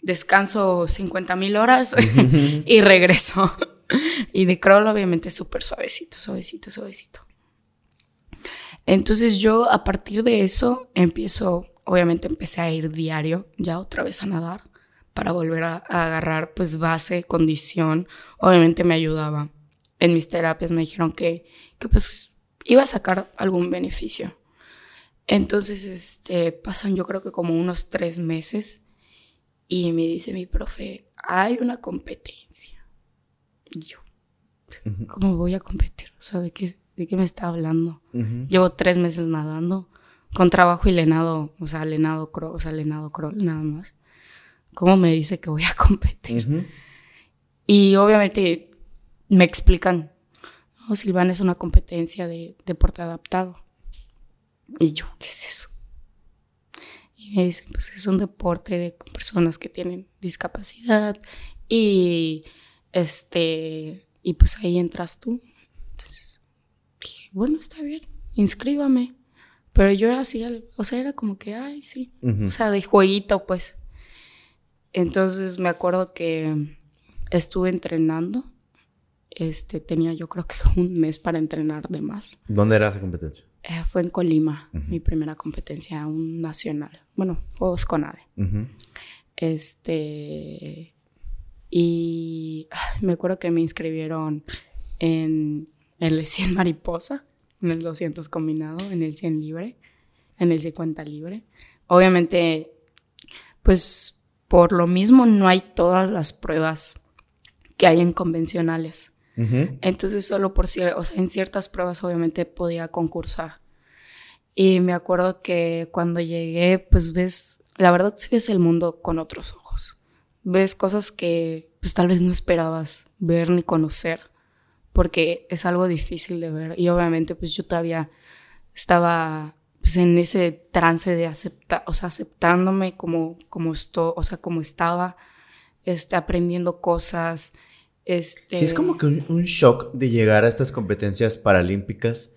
descanso 50 mil horas *laughs* y regreso. *laughs* y de crawl obviamente súper suavecito, suavecito, suavecito. Entonces yo a partir de eso empiezo, obviamente empecé a ir diario ya otra vez a nadar para volver a, agarrar pues base, condición. Obviamente me ayudaba. En mis terapias me dijeron que, que pues iba a sacar algún beneficio. Entonces, este, pasan yo creo que como unos tres meses y me dice mi profe, hay una competencia. Y yo, ¿cómo voy a competir? O sea, ¿de qué, de qué me está hablando? Llevo tres meses nadando, con trabajo y lenado, o sea, lenado crawl, o sea, lenado crawl, nada más. ¿Cómo me dice que voy a *laughs* competir? Y obviamente me explican, oh, Silvana es una competencia de deporte adaptado. Y yo, ¿qué es eso? Y me dicen, pues es un deporte de con personas que tienen discapacidad y este y pues ahí entras tú. Entonces dije, bueno, está bien, inscríbame. Pero yo era así, o sea, era como que, ay, sí, o sea, de jueguito, pues. Entonces me acuerdo que estuve entrenando. Este, tenía yo creo que un mes para entrenar de más. ¿Dónde era esa competencia? Eh, fue en Colima, mi primera competencia, un nacional. Bueno, Juegos con ADE. Este. Y me acuerdo que me inscribieron en, el 100 mariposa, en el 200 combinado, en el 100 libre, en el 50 libre. Obviamente, pues por lo mismo no hay todas las pruebas que hay en convencionales. Entonces solo por o sea, en ciertas pruebas obviamente podía concursar. Y me acuerdo que cuando llegué, pues ves, la verdad sí ves el mundo con otros ojos. Ves cosas que pues tal vez no esperabas ver ni conocer, porque es algo difícil de ver. Y obviamente pues yo todavía estaba pues en ese trance de aceptar, o sea, aceptándome como, como esto, o sea, como estaba, este, aprendiendo cosas, este... Sí, es como que un, shock de llegar a estas competencias paralímpicas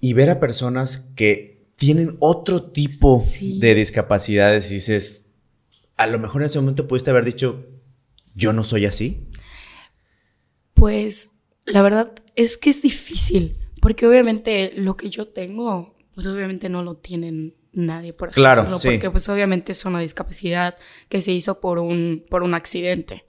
y ver a personas que tienen otro tipo de discapacidades y dices, a lo mejor en ese momento pudiste haber dicho, yo no soy así. Pues la verdad es que es difícil, porque obviamente lo que yo tengo, pues obviamente no lo tienen nadie por así claro, porque pues obviamente es una discapacidad que se hizo por un, por un accidente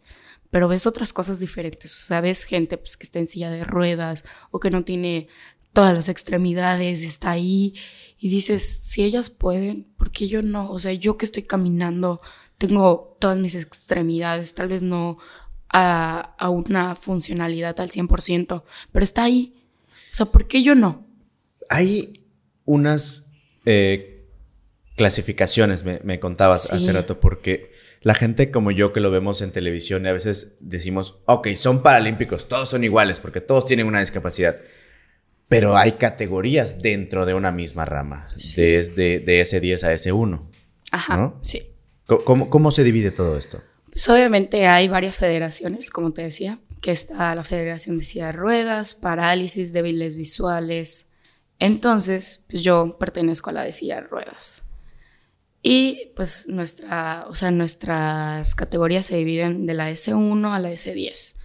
pero ves otras cosas diferentes. O sea, ves gente pues, que está en silla de ruedas o que no tiene todas las extremidades, está ahí y dices, si ellas pueden, ¿por qué yo no? O sea, yo que estoy caminando, tengo todas mis extremidades, tal vez no a, una funcionalidad al 100%, pero está ahí. O sea, ¿por qué yo no? Hay unas eh, clasificaciones, me, contabas hace rato, porque la gente como yo que lo vemos en televisión y a veces decimos, ok, son paralímpicos, todos son iguales porque todos tienen una discapacidad. Pero hay categorías dentro de una misma rama, desde de S10 a S1. Ajá, sí. ¿Cómo, ¿Cómo se divide todo esto? Pues obviamente hay varias federaciones, como te decía, que está la Federación de Silla de Ruedas, Parálisis, Débiles Visuales. Entonces, pues yo pertenezco a la de Silla de Ruedas. Y pues nuestra, o sea, nuestras categorías se dividen de la S1 a la S10.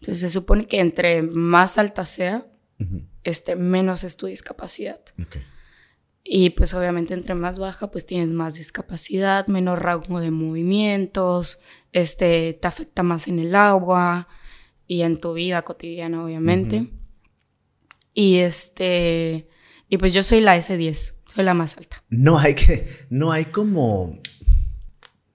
Entonces se supone que entre más alta sea, este, menos es tu discapacidad. Y pues obviamente entre más baja, pues tienes más discapacidad, menos rango de movimientos, este, te afecta más en el agua y en tu vida cotidiana, obviamente. Y este, y pues yo soy la S10, soy la más alta. No hay que, no hay como,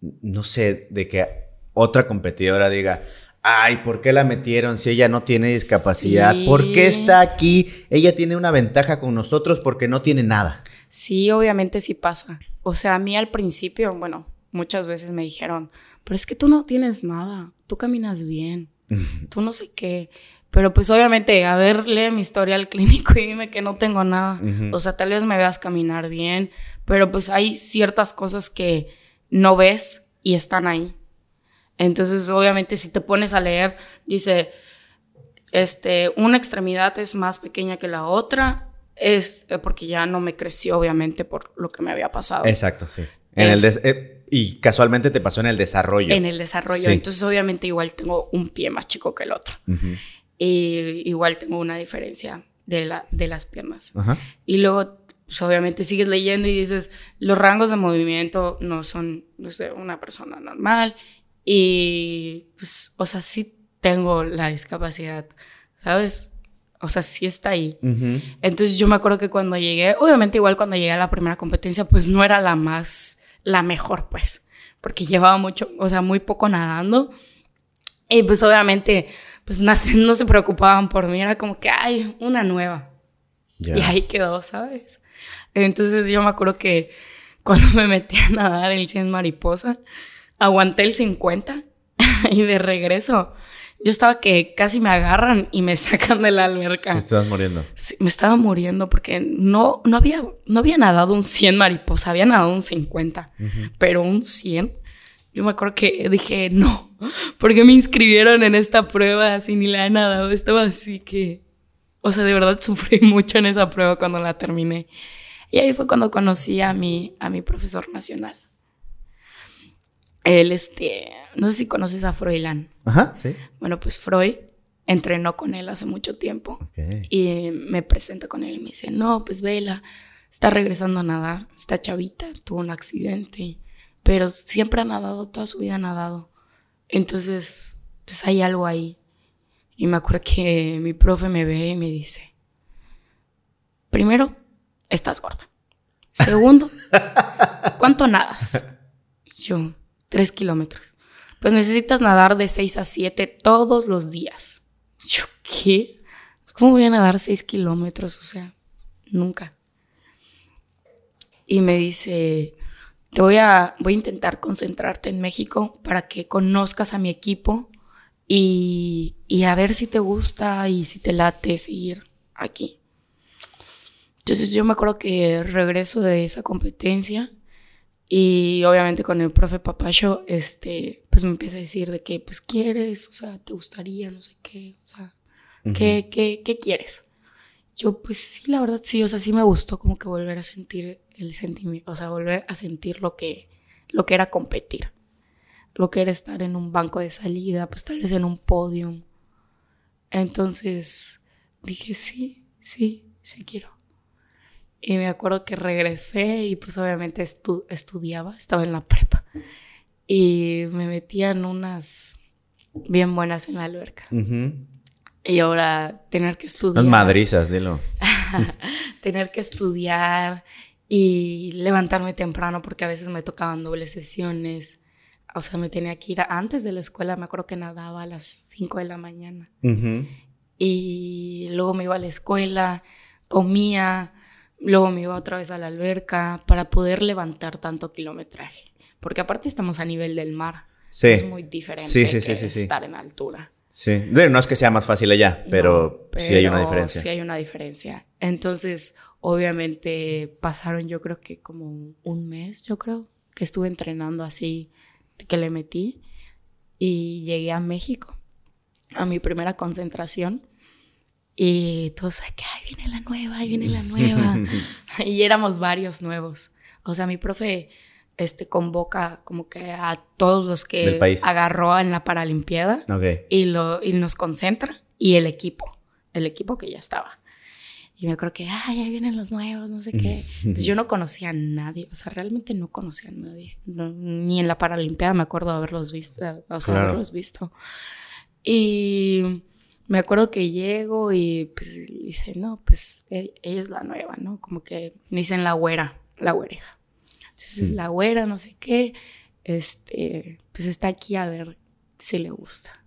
no sé, de que otra competidora diga, ay, ¿por qué la metieron si ella no tiene discapacidad? ¿Por qué está aquí? Ella tiene una ventaja con nosotros porque no tiene nada. Sí, obviamente sí pasa. O sea, a mí al principio, bueno, muchas veces me dijeron, pero es que tú no tienes nada, tú caminas bien, *laughs* tú no sé qué. Pero pues obviamente, a ver, lee mi historia al clínico y dime que no tengo nada. O sea, tal vez me veas caminar bien, pero pues hay ciertas cosas que no ves y están ahí. Entonces, obviamente, si te pones a leer, dice, este, una extremidad es más pequeña que la otra, es eh, porque ya no me creció, obviamente, por lo que me había pasado. Exacto, sí. En el eh, y casualmente te pasó en el desarrollo. En el desarrollo. Entonces, obviamente, igual tengo un pie más chico que el otro. Y igual tengo una diferencia de, la, de las piernas. Y luego, pues, obviamente, sigues leyendo y dices, los rangos de movimiento no son, no sé, una persona normal y, pues, o sea, sí tengo la discapacidad, ¿sabes? O sea, sí está ahí. Entonces yo me acuerdo que cuando llegué, obviamente igual cuando llegué a la primera competencia, pues no era la más, la mejor, pues, porque llevaba mucho, o sea, muy poco nadando. Y pues obviamente, pues no, se preocupaban por mí, era como que, hay una nueva. Y ahí quedó, ¿sabes? Entonces yo me acuerdo que cuando *laughs* me metí a nadar el 100 mariposa, aguanté el 50 *laughs* y de regreso yo estaba que casi me agarran y me *laughs* sacan de la alberca. Sí, estabas muriendo. Sí, me estaba muriendo porque no, no, había, no había nadado un 100 mariposa, había nadado un 50, pero un 100. Yo me acuerdo que dije, no, porque me inscribieron en esta prueba así ni la he nadado. Estaba así que, o sea, de verdad sufrí *laughs* mucho en esa prueba cuando la terminé. Y ahí fue cuando conocí a mi, a mi profesor nacional él, este, no sé si conoces a Froilán. Ajá, sí. Bueno, pues Freud entrenó con él hace mucho tiempo y me presenta con él y me dice, no, pues Vela está regresando a nadar, está chavita, tuvo un accidente, pero siempre ha nadado, toda su vida ha nadado. Entonces, pues hay algo ahí. Y me acuerdo que mi profe me ve y me dice, primero, estás gorda. Segundo, *laughs* ¿cuánto nadas? Yo, Tres kilómetros. Pues necesitas nadar de 6 a 7 todos los días. ¿Yo qué? ¿Cómo voy a nadar 6 kilómetros? O sea, nunca. Y me dice, te voy a, voy a intentar concentrarte en México para que conozcas a mi equipo y, y a ver si te gusta y si te late seguir aquí. Entonces yo me acuerdo que regreso de esa competencia y obviamente con el profe Papacho, este, pues me empieza a decir de que, pues quieres, o sea, te gustaría, no sé qué, o sea, ¿qué, qué, qué quieres? Yo, pues sí, la verdad sí, o sea, sí me gustó como que volver a sentir el sentimiento, o sea, volver a sentir lo que, lo que era competir, lo que era estar en un banco de salida, pues tal vez en un podium. Entonces dije, sí, sí, sí quiero. Y me acuerdo que regresé y pues obviamente estudiaba, estaba en la prepa. Y me metían unas bien buenas en la alberca. Y ahora tener que estudiar. Las madrizas, dilo. *laughs* tener que estudiar y levantarme temprano porque a veces me tocaban dobles sesiones. O sea, me tenía que ir antes de la escuela. Me acuerdo que nadaba a las 5 de la mañana. Y luego me iba a la escuela, comía Luego me iba otra vez a la alberca para poder levantar tanto kilometraje. Porque aparte estamos a nivel del mar. Sí. Es muy diferente Sí, que estar en altura. Sí. Bueno, no es que sea más fácil allá, pero, No, sí hay una pero diferencia. Sí hay una diferencia. Entonces, obviamente pasaron yo creo que como un mes, yo creo, que estuve entrenando así, que le metí y llegué a México a mi primera concentración y todos, que ahí viene la nueva, ahí viene la nueva. *laughs* *laughs* y éramos varios nuevos. O sea, mi profe este, convoca como que a todos los que Del país. agarró en la Paralimpiada y, lo, y nos concentra y el equipo, el equipo que ya estaba. Y me acuerdo que, ay, ahí vienen los nuevos, no sé qué. *laughs* Pues yo no conocía a nadie, o sea, realmente no conocía a nadie. No, ni en la Paralimpiada me acuerdo de haberlos visto, o sea, Claro. haberlos visto. Y me acuerdo que llego y pues dice, no, pues e- ella es la nueva, ¿no? Como que me dicen la güera, la güereja. Entonces, Mm. la güera, no sé qué, este, pues está aquí a ver si le gusta.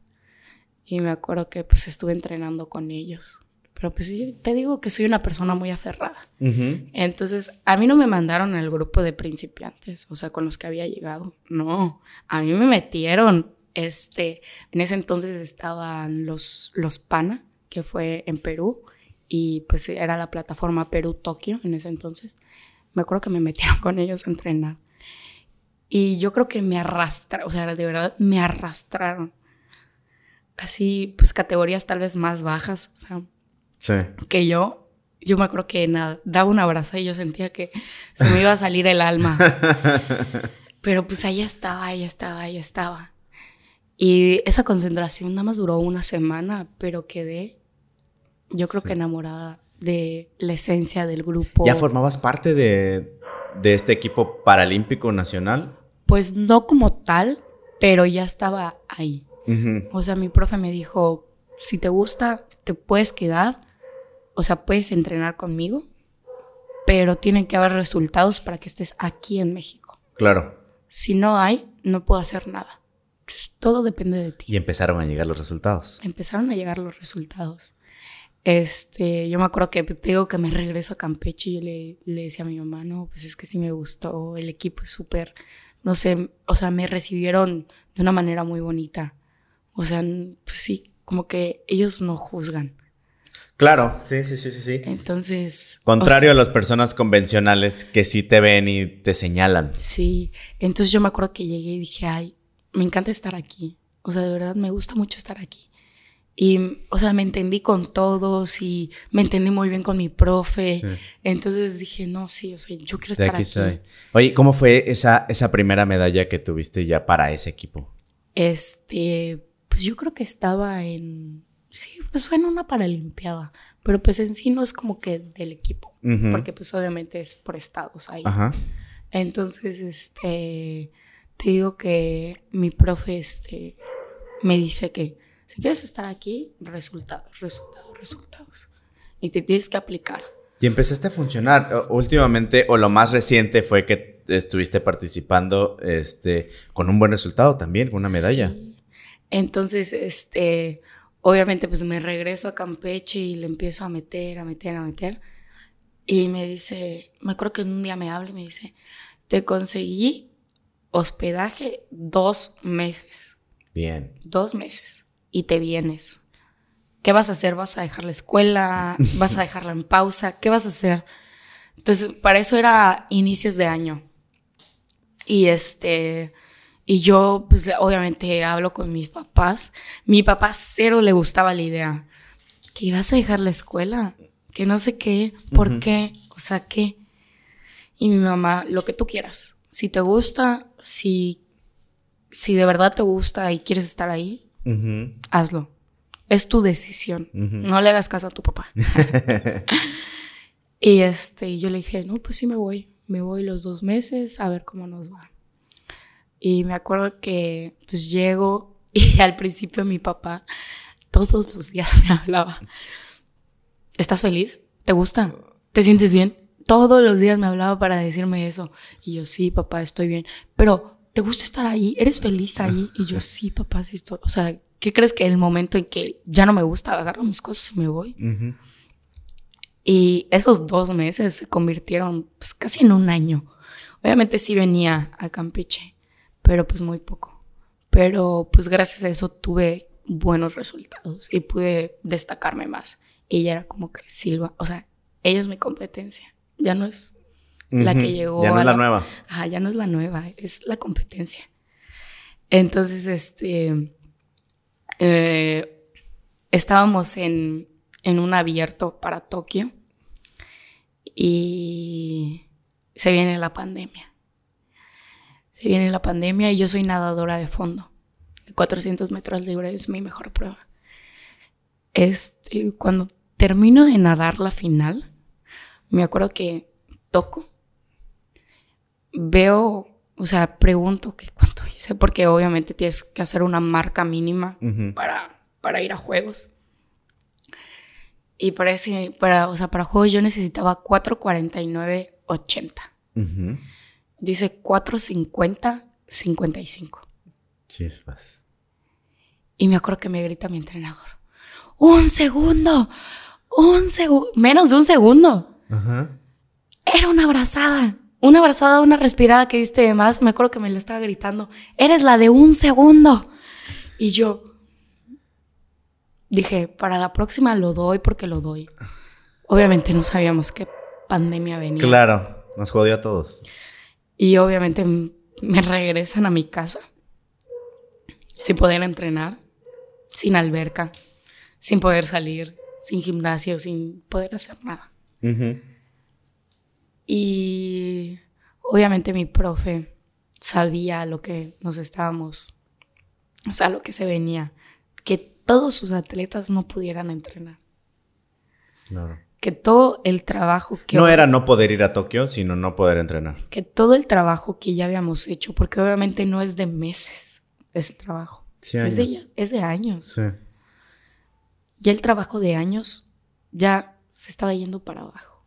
Y me acuerdo que pues estuve entrenando con ellos. Pero pues yo te digo que soy una persona muy aferrada. Entonces, a mí no me mandaron al grupo de principiantes, o sea, con los que había llegado. No, a mí me metieron, este, en ese entonces estaban los, los PANA, que fue en Perú, y pues era la plataforma Perú-Tokio en ese entonces. Me acuerdo que me metieron con ellos a entrenar. Y yo creo que me arrastraron, o sea, de verdad me arrastraron. Así, pues categorías tal vez más bajas, o sea, Sí. que yo, yo me acuerdo que nada, daba un abrazo y yo sentía que se me iba a salir el alma. *laughs* Pero pues ahí estaba, ahí estaba, ahí estaba. Y esa concentración nada más duró una semana, pero quedé, yo creo Sí. que enamorada de la esencia del grupo. ¿Ya formabas parte de, de este equipo paralímpico nacional? Pues no como tal, pero ya estaba ahí. O sea, mi profe me dijo, si te gusta, te puedes quedar, o sea, puedes entrenar conmigo, pero tienen que haber resultados para que estés aquí en México. Claro. Si no hay, no puedo hacer nada. Entonces, todo depende de ti. Y empezaron a llegar los resultados. Empezaron a llegar los resultados. Este, yo me acuerdo que te digo que me regreso a Campeche y yo le, le decía a mi mamá, no, pues es que sí me gustó, el equipo es súper, no sé, o sea, me recibieron de una manera muy bonita. O sea, pues sí, como que ellos no juzgan. Claro. Sí, sí, sí, sí, sí. Entonces... Contrario a las personas convencionales que sí te ven y te señalan. sí, entonces yo me acuerdo que llegué y dije, ay, me encanta estar aquí. O sea, de verdad me gusta mucho estar aquí. Y, o sea, me entendí con todos y me entendí muy bien con mi profe. Sí. Entonces dije, no, sí, o sea, yo quiero estar aquí aquí. soy. Oye, ¿cómo fue esa, esa primera medalla que tuviste ya para ese equipo? Este, pues yo creo que estaba en, sí, pues fue en una paralimpiada, pero pues en sí no es como que del equipo, porque pues obviamente es por estados ahí. Ajá. Entonces, este, te digo que mi profe, este, me dice que si quieres estar aquí, resultados, resultados, resultados. Y te tienes que aplicar. Y empezaste a funcionar. Últimamente, o lo más reciente fue que estuviste participando este, con un buen resultado también, con una medalla. Sí. Entonces, este, obviamente, pues me regreso a Campeche y le empiezo a meter, a meter, a meter. Y me dice, me acuerdo que un día me habla y me dice, te conseguí hospedaje dos meses, Bien. dos meses, y te vienes. ¿Qué vas a hacer? ¿Vas a dejar la escuela? *laughs* ¿Vas a dejarla en pausa? ¿Qué vas a hacer? Entonces, para eso era inicios de año. Y este, y yo, pues obviamente hablo con mis papás. Mi papá cero le gustaba la idea. Que ibas a dejar la escuela, que no sé qué, por qué, o sea, qué. Y mi mamá, lo que tú quieras. Si te gusta, si, si de verdad te gusta y quieres estar ahí, hazlo. Es tu decisión. No le hagas caso a tu papá. *laughs* *laughs* y este, yo le dije, no, pues sí me voy. Me voy los dos meses a ver cómo nos va. Y me acuerdo que pues llego *laughs* y al principio mi papá todos los días me hablaba. ¿Estás feliz? ¿Te gusta? ¿Te sientes bien? Todos los días me hablaba para decirme eso. Y yo, sí, papá, estoy bien. Pero, ¿te gusta estar ahí? ¿Eres feliz ahí? *laughs* Y yo, sí, papá, sí estoy. O sea, ¿qué crees que el momento en que ya no me gusta, agarro mis cosas y me voy? Ujú. Y esos dos meses se convirtieron pues, casi en un año. Obviamente sí venía a Campeche, pero pues muy poco. Pero pues gracias a eso tuve buenos resultados y pude destacarme más. Ella era como que Silva, o sea, ella es mi competencia, ya no es la que llegó. Ya no es la, nueva. Ajá, ya no es la nueva, es la competencia. Entonces, este, eh, estábamos en, en un abierto para Tokio y se viene la pandemia. Se viene la pandemia y yo soy nadadora de fondo. De 400 metros libre es mi mejor prueba. Este, cuando termino de nadar la final, me acuerdo que toco, veo, o sea, pregunto que cuánto hice, porque obviamente tienes que hacer una marca mínima para, para ir a juegos. Y para para, o sea, para juegos yo necesitaba 4.49.80. Dice 4.50, 55. Chispas. Y me acuerdo que me grita mi entrenador. ¡Un segundo! ¡Un segundo! Menos de un segundo. Era una abrazada. Una abrazada, una respirada que diste de más. Me acuerdo que me la estaba gritando. Eres la de un segundo. Y yo, dije, para la próxima lo doy porque lo doy. Obviamente no sabíamos qué pandemia venía. Claro, nos jodió a todos. Y obviamente me regresan a mi casa sin poder entrenar, sin alberca, sin poder salir, sin gimnasio, sin poder hacer nada. Y obviamente mi profe sabía lo que nos estábamos, o sea, lo que se venía, que todos sus atletas no pudieran entrenar. Claro. Que todo el trabajo que... No era no poder ir a Tokio, sino no poder entrenar. Que todo el trabajo que ya habíamos hecho, porque obviamente no es de meses ese trabajo. Sí, es, de, es de años. Sí. Ya el trabajo de años ya se estaba yendo para abajo.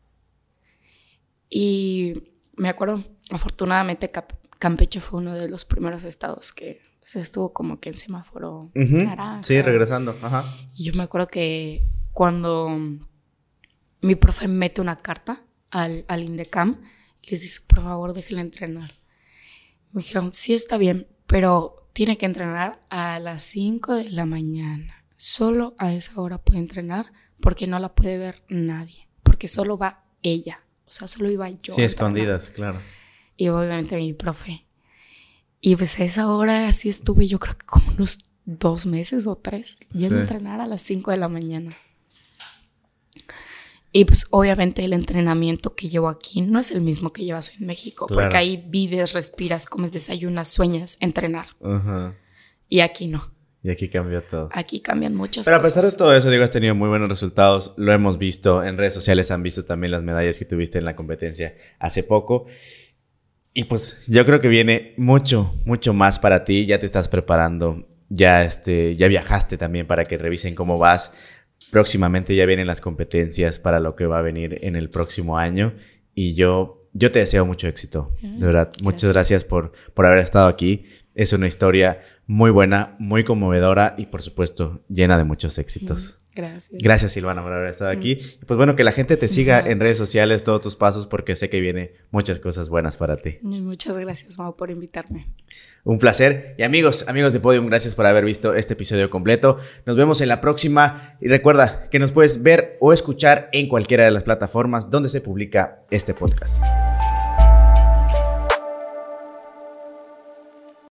Y me acuerdo, afortunadamente Campeche fue uno de los primeros estados que se estuvo como que en semáforo Sí, regresando. Ajá. Y yo me acuerdo que cuando mi profe mete una carta al, al INDECAM, les dice, por favor, déjenla entrenar. Me dijeron, sí, está bien, pero tiene que entrenar a las 5 de la mañana. Solo a esa hora puede entrenar porque no la puede ver nadie, porque solo va ella. O sea, solo iba yo. Sí, escondidas, claro. Y obviamente mi profe y pues a esa hora así estuve yo creo que como unos dos meses o tres yendo a entrenar a las cinco de la mañana. Y pues obviamente el entrenamiento que llevo aquí no es el mismo que llevas en México, porque ahí vives, respiras, comes, desayunas, sueñas, entrenar. Y aquí no. Y aquí cambia todo. Aquí cambian muchas Pero cosas. Pero a pesar de todo eso, digo, has tenido muy buenos resultados. Lo hemos visto en redes sociales, han visto también las medallas que tuviste en la competencia hace poco. Y pues yo creo que viene mucho, mucho más para ti. Ya te estás preparando. Ya, este, ya viajaste también para que revisen cómo vas. Próximamente ya vienen las competencias para lo que va a venir en el próximo año. Y yo, yo te deseo mucho éxito. De verdad, muchas gracias por, por haber estado aquí. Es una historia muy buena, muy conmovedora y por supuesto llena de muchos éxitos. Gracias. Gracias, Silvana, por haber estado aquí. Pues bueno, que la gente te siga en redes sociales, todos tus pasos, porque sé que viene muchas cosas buenas para ti. Muchas gracias, Mau, por invitarme. Un placer. Y amigos, amigos de Podium, gracias por haber visto este episodio completo. Nos vemos en la próxima. Y recuerda que nos puedes ver o escuchar en cualquiera de las plataformas donde se publica este podcast.